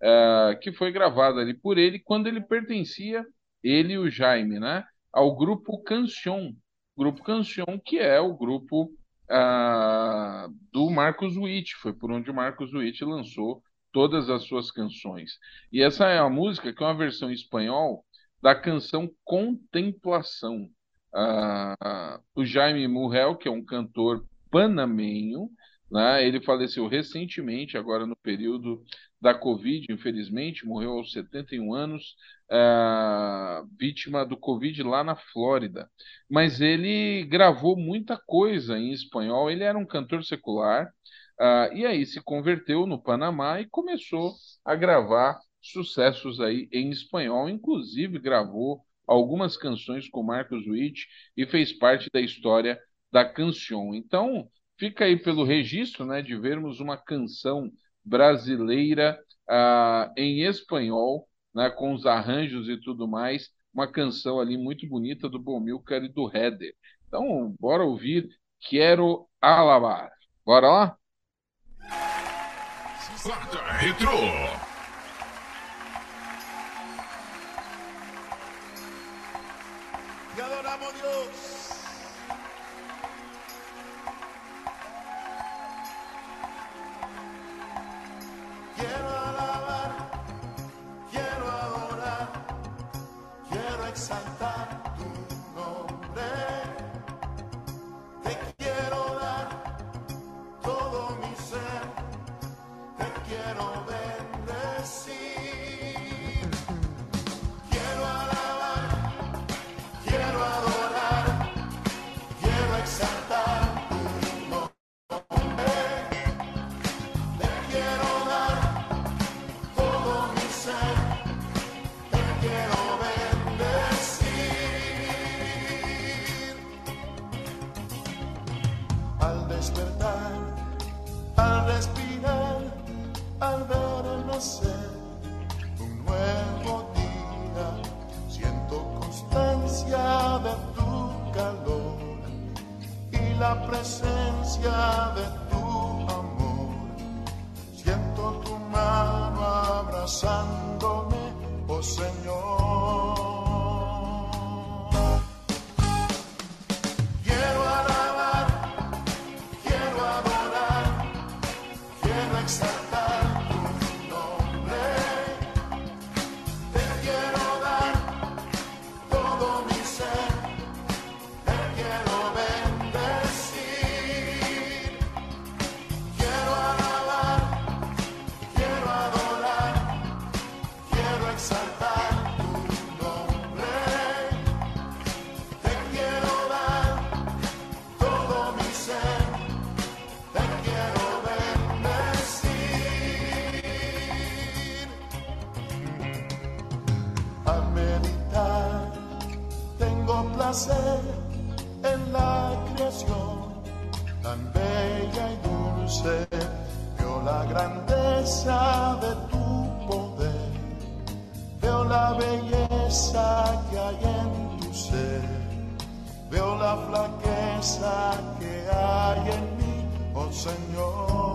é, que foi gravada ali por ele quando ele pertencia, ele e o Jaime, né, ao grupo Cancion. Grupo Cancion, que é o grupo ah, do Marcos Witt, foi por onde o Marcos Witt lançou todas as suas canções. E essa é a música que é uma versão em espanhol da canção Contemplação. Ah, o Jaime Murrell, que é um cantor panamenho, né, ele faleceu recentemente, agora no período da Covid, infelizmente, morreu aos 71 anos, ah, vítima do Covid lá na Flórida. Mas ele gravou muita coisa em espanhol, ele era um cantor secular, ah, e aí se converteu no Panamá e começou a gravar sucessos aí em espanhol, inclusive gravou algumas canções com Marcos Witt e fez parte da história da canção. Então, fica aí pelo registro, né, de vermos uma canção brasileira ah, em espanhol, né, com os arranjos e tudo mais, uma canção ali muito bonita do Bomilcar e do Heather. Então, bora ouvir Quero Alabar. Bora lá? Quarta Retro. llave en la creación tan bella y dulce. Veo la grandeza de tu poder, veo la belleza que hay en tu ser, veo la flaqueza que hay en mí, oh Señor.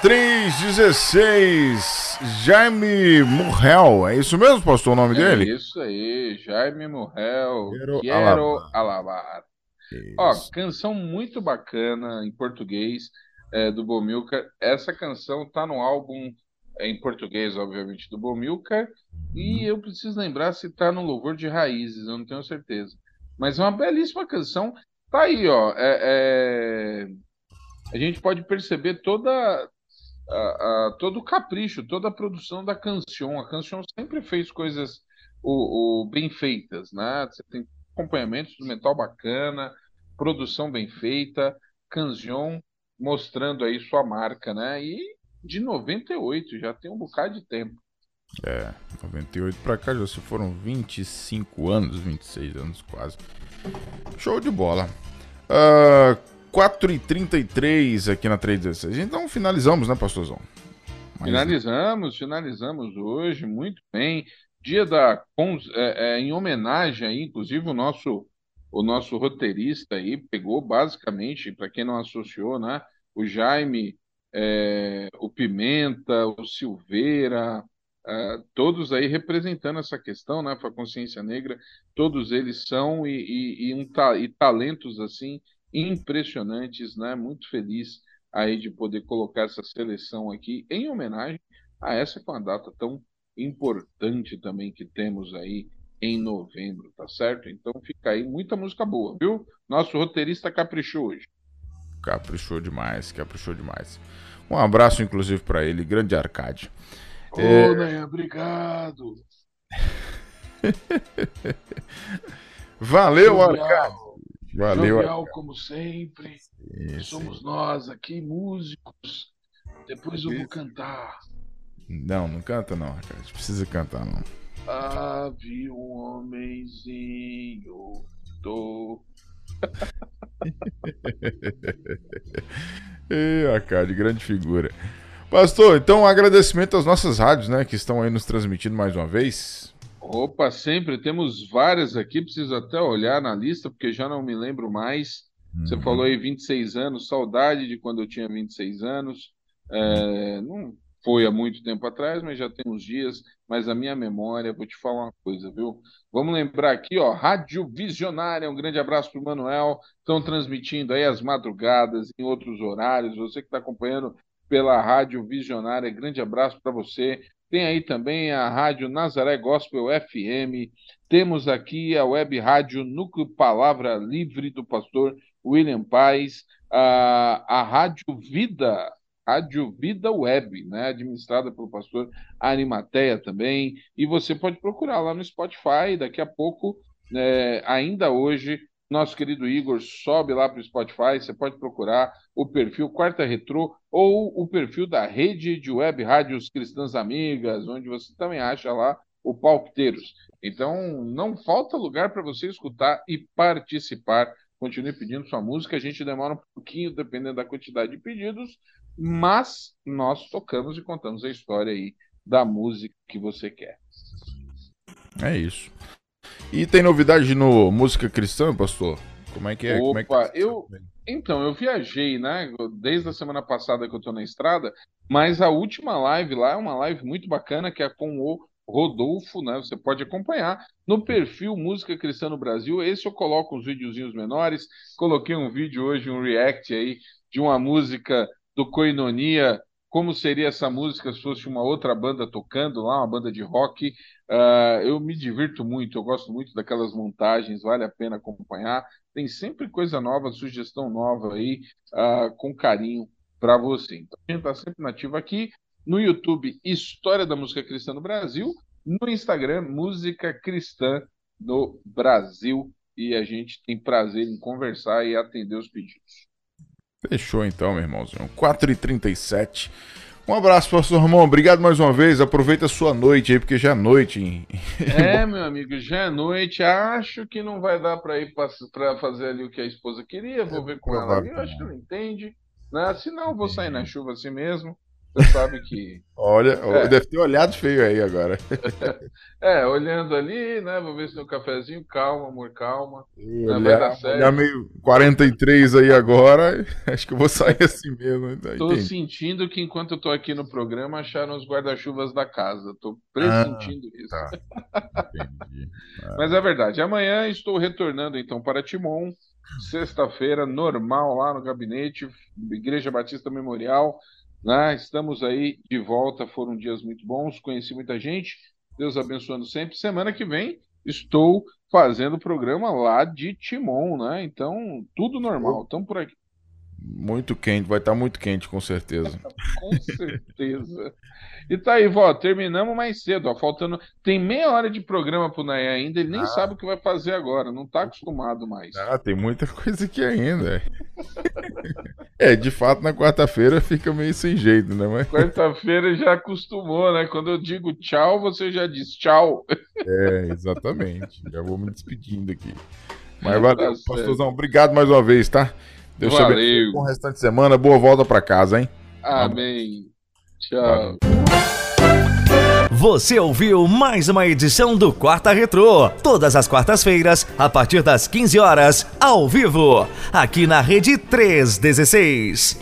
316, Jaime Murrell. É isso mesmo, pastor, o nome é dele? Isso aí, Jaime Murrell. Quero Quero alabar. alabar. Ó, canção muito bacana em português é, do Bomilcar. Essa canção tá no álbum é, em português, obviamente, do Bomilcar. E eu preciso lembrar se tá no Louvor de Raízes, eu não tenho certeza. Mas é uma belíssima canção. Tá aí, ó. é- é, A gente pode perceber toda a- a- todo o capricho, toda a produção da canção. A canção sempre fez coisas o, o- bem feitas, né? Você tem acompanhamento instrumental bacana, produção bem feita, canção mostrando aí sua marca, né? E de 98, já tem um bocado de tempo. É, 98 pra cá já se foram 25 anos, 26 anos quase. Show de bola. Ah, 4h33 aqui na 316. Então finalizamos, né, pastorzão? Mas- Finalizamos, finalizamos hoje, muito bem. Dia da é, é, em homenagem aí, inclusive o nosso o nosso roteirista aí pegou basicamente, para quem não associou, né, o Jaime, é, o Pimenta, o Silveira, ah, todos aí representando essa questão, né, para a consciência negra, todos eles são e, e, e um ta- e talentos assim impressionantes, né? Muito feliz aí de poder colocar essa seleção aqui em homenagem a essa com a data tão importante também que temos aí em novembro, tá certo? Então fica aí muita música boa, viu? Nosso roteirista caprichou hoje. Caprichou demais, caprichou demais. Um abraço, inclusive, pra ele, grande Arcade. Ô, É. Né, obrigado. Valeu, Arcade. Valeu, jovial como sempre. Isso. Somos nós aqui, músicos. Depois eu vou cantar. Não, não canta não, Arcade. Precisa cantar, não. Havia um homenzinho do. Ê, Arcade, grande figura. Pastor, então um agradecimento às nossas rádios, né, que estão aí nos transmitindo mais uma vez. Opa, sempre temos várias aqui, preciso até olhar na lista, porque já não me lembro mais. Você Uhum. falou aí 26 anos, saudade de quando eu tinha 26 anos. É, não foi há muito tempo atrás, mas já tem uns dias. Mas a minha memória, vou te falar uma coisa, viu? Vamos lembrar aqui, ó, Rádio Visionária, um grande abraço para o Manuel. Estão transmitindo aí as madrugadas, em outros horários. Você que está acompanhando pela Rádio Visionária, grande abraço para você. Tem aí também a Rádio Nazaré Gospel FM. Temos aqui a web rádio Núcleo Palavra Livre do pastor William Paz, a, a Rádio Vida, Rádio Vida Web, né, administrada pelo pastor Arimateia também. E você pode procurar lá no Spotify. Daqui a pouco, é, ainda hoje, nosso querido Igor sobe lá para o Spotify. Você pode procurar o perfil Quarta Retrô ou o perfil da rede de web rádios cristãs amigas, onde você também acha lá o Palpiteiros. Então, não falta lugar para você escutar e participar. Continue pedindo sua música. A gente demora um pouquinho, dependendo da quantidade de pedidos, mas nós tocamos e contamos a história aí da música que você quer. É isso. E tem novidade no Música Cristã, pastor? Como é que é? Como é que Opa, tá? eu. Então, eu viajei, né? Desde a semana passada que eu tô na estrada, mas a última live lá é uma live muito bacana, que é com o Rodolfo, né? Você pode acompanhar no perfil Música Cristã no Brasil. Esse eu coloco uns videozinhos menores. Coloquei um vídeo hoje, um react aí, de uma música do Koinonia. Como seria essa música se fosse uma outra banda tocando lá, uma banda de rock? Ah, eu me divirto muito, eu gosto muito daquelas montagens, vale a pena acompanhar. Tem sempre coisa nova, sugestão nova aí, ah, com carinho para você. Então, a gente está sempre nativo aqui no YouTube, História da Música Cristã no Brasil, no Instagram, Música Cristã no Brasil, e a gente tem prazer em conversar e atender os pedidos. Fechou então, meu irmãozinho. 4h37. Um abraço, pastor Ramon. Obrigado mais uma vez. Aproveita a sua noite aí, porque já é noite. Hein? É, meu amigo, já é noite. Acho que não vai dar para ir para fazer ali o que a esposa queria. Vou ver com ela ali. Eu acho que ela entende. Né? Se não, vou sair na chuva assim mesmo. Você sabe que. Olha, é. deve ter olhado feio aí agora. é, olhando ali, né? Vou ver se tem um cafezinho. Calma, amor, calma. Olhar, vai dar certo. Olhar meio 43 aí agora. Acho que eu vou sair assim mesmo. Estou né? sentindo que enquanto eu tô aqui no programa, acharam os guarda-chuvas da casa. Tô pressentindo ah, isso. Tá. Entendi. Ah. Mas é verdade. Amanhã estou retornando então para Timon. Sexta-feira, normal lá no gabinete, Igreja Batista Memorial. Né? Estamos aí de volta, foram dias muito bons, conheci muita gente, Deus abençoando sempre. Semana que vem estou fazendo o programa lá de Timon, né? Então, tudo normal, estamos por aqui. Muito quente, vai estar tá muito quente, com certeza. com certeza. E tá aí, vó, terminamos mais cedo, ó, faltando. Tem meia hora de programa pro Naya ainda, ele nem ah. sabe o que vai fazer agora, não tá acostumado mais. Ah, tem muita coisa aqui ainda. é, de fato, na quarta-feira fica meio sem jeito, né? Mas... Quarta-feira já acostumou, né? Quando eu digo tchau, você já diz tchau. é, exatamente. Já vou me despedindo aqui. Mas valeu, tá pastorzão, obrigado mais uma vez, tá? Deus Valeu. te abençoe. Bom restante de semana, boa volta para casa, hein? Amém. Tchau. Você ouviu mais uma edição do Quarta Retrô, todas as quartas-feiras, a partir das 15 horas, ao vivo, aqui na Rede 316.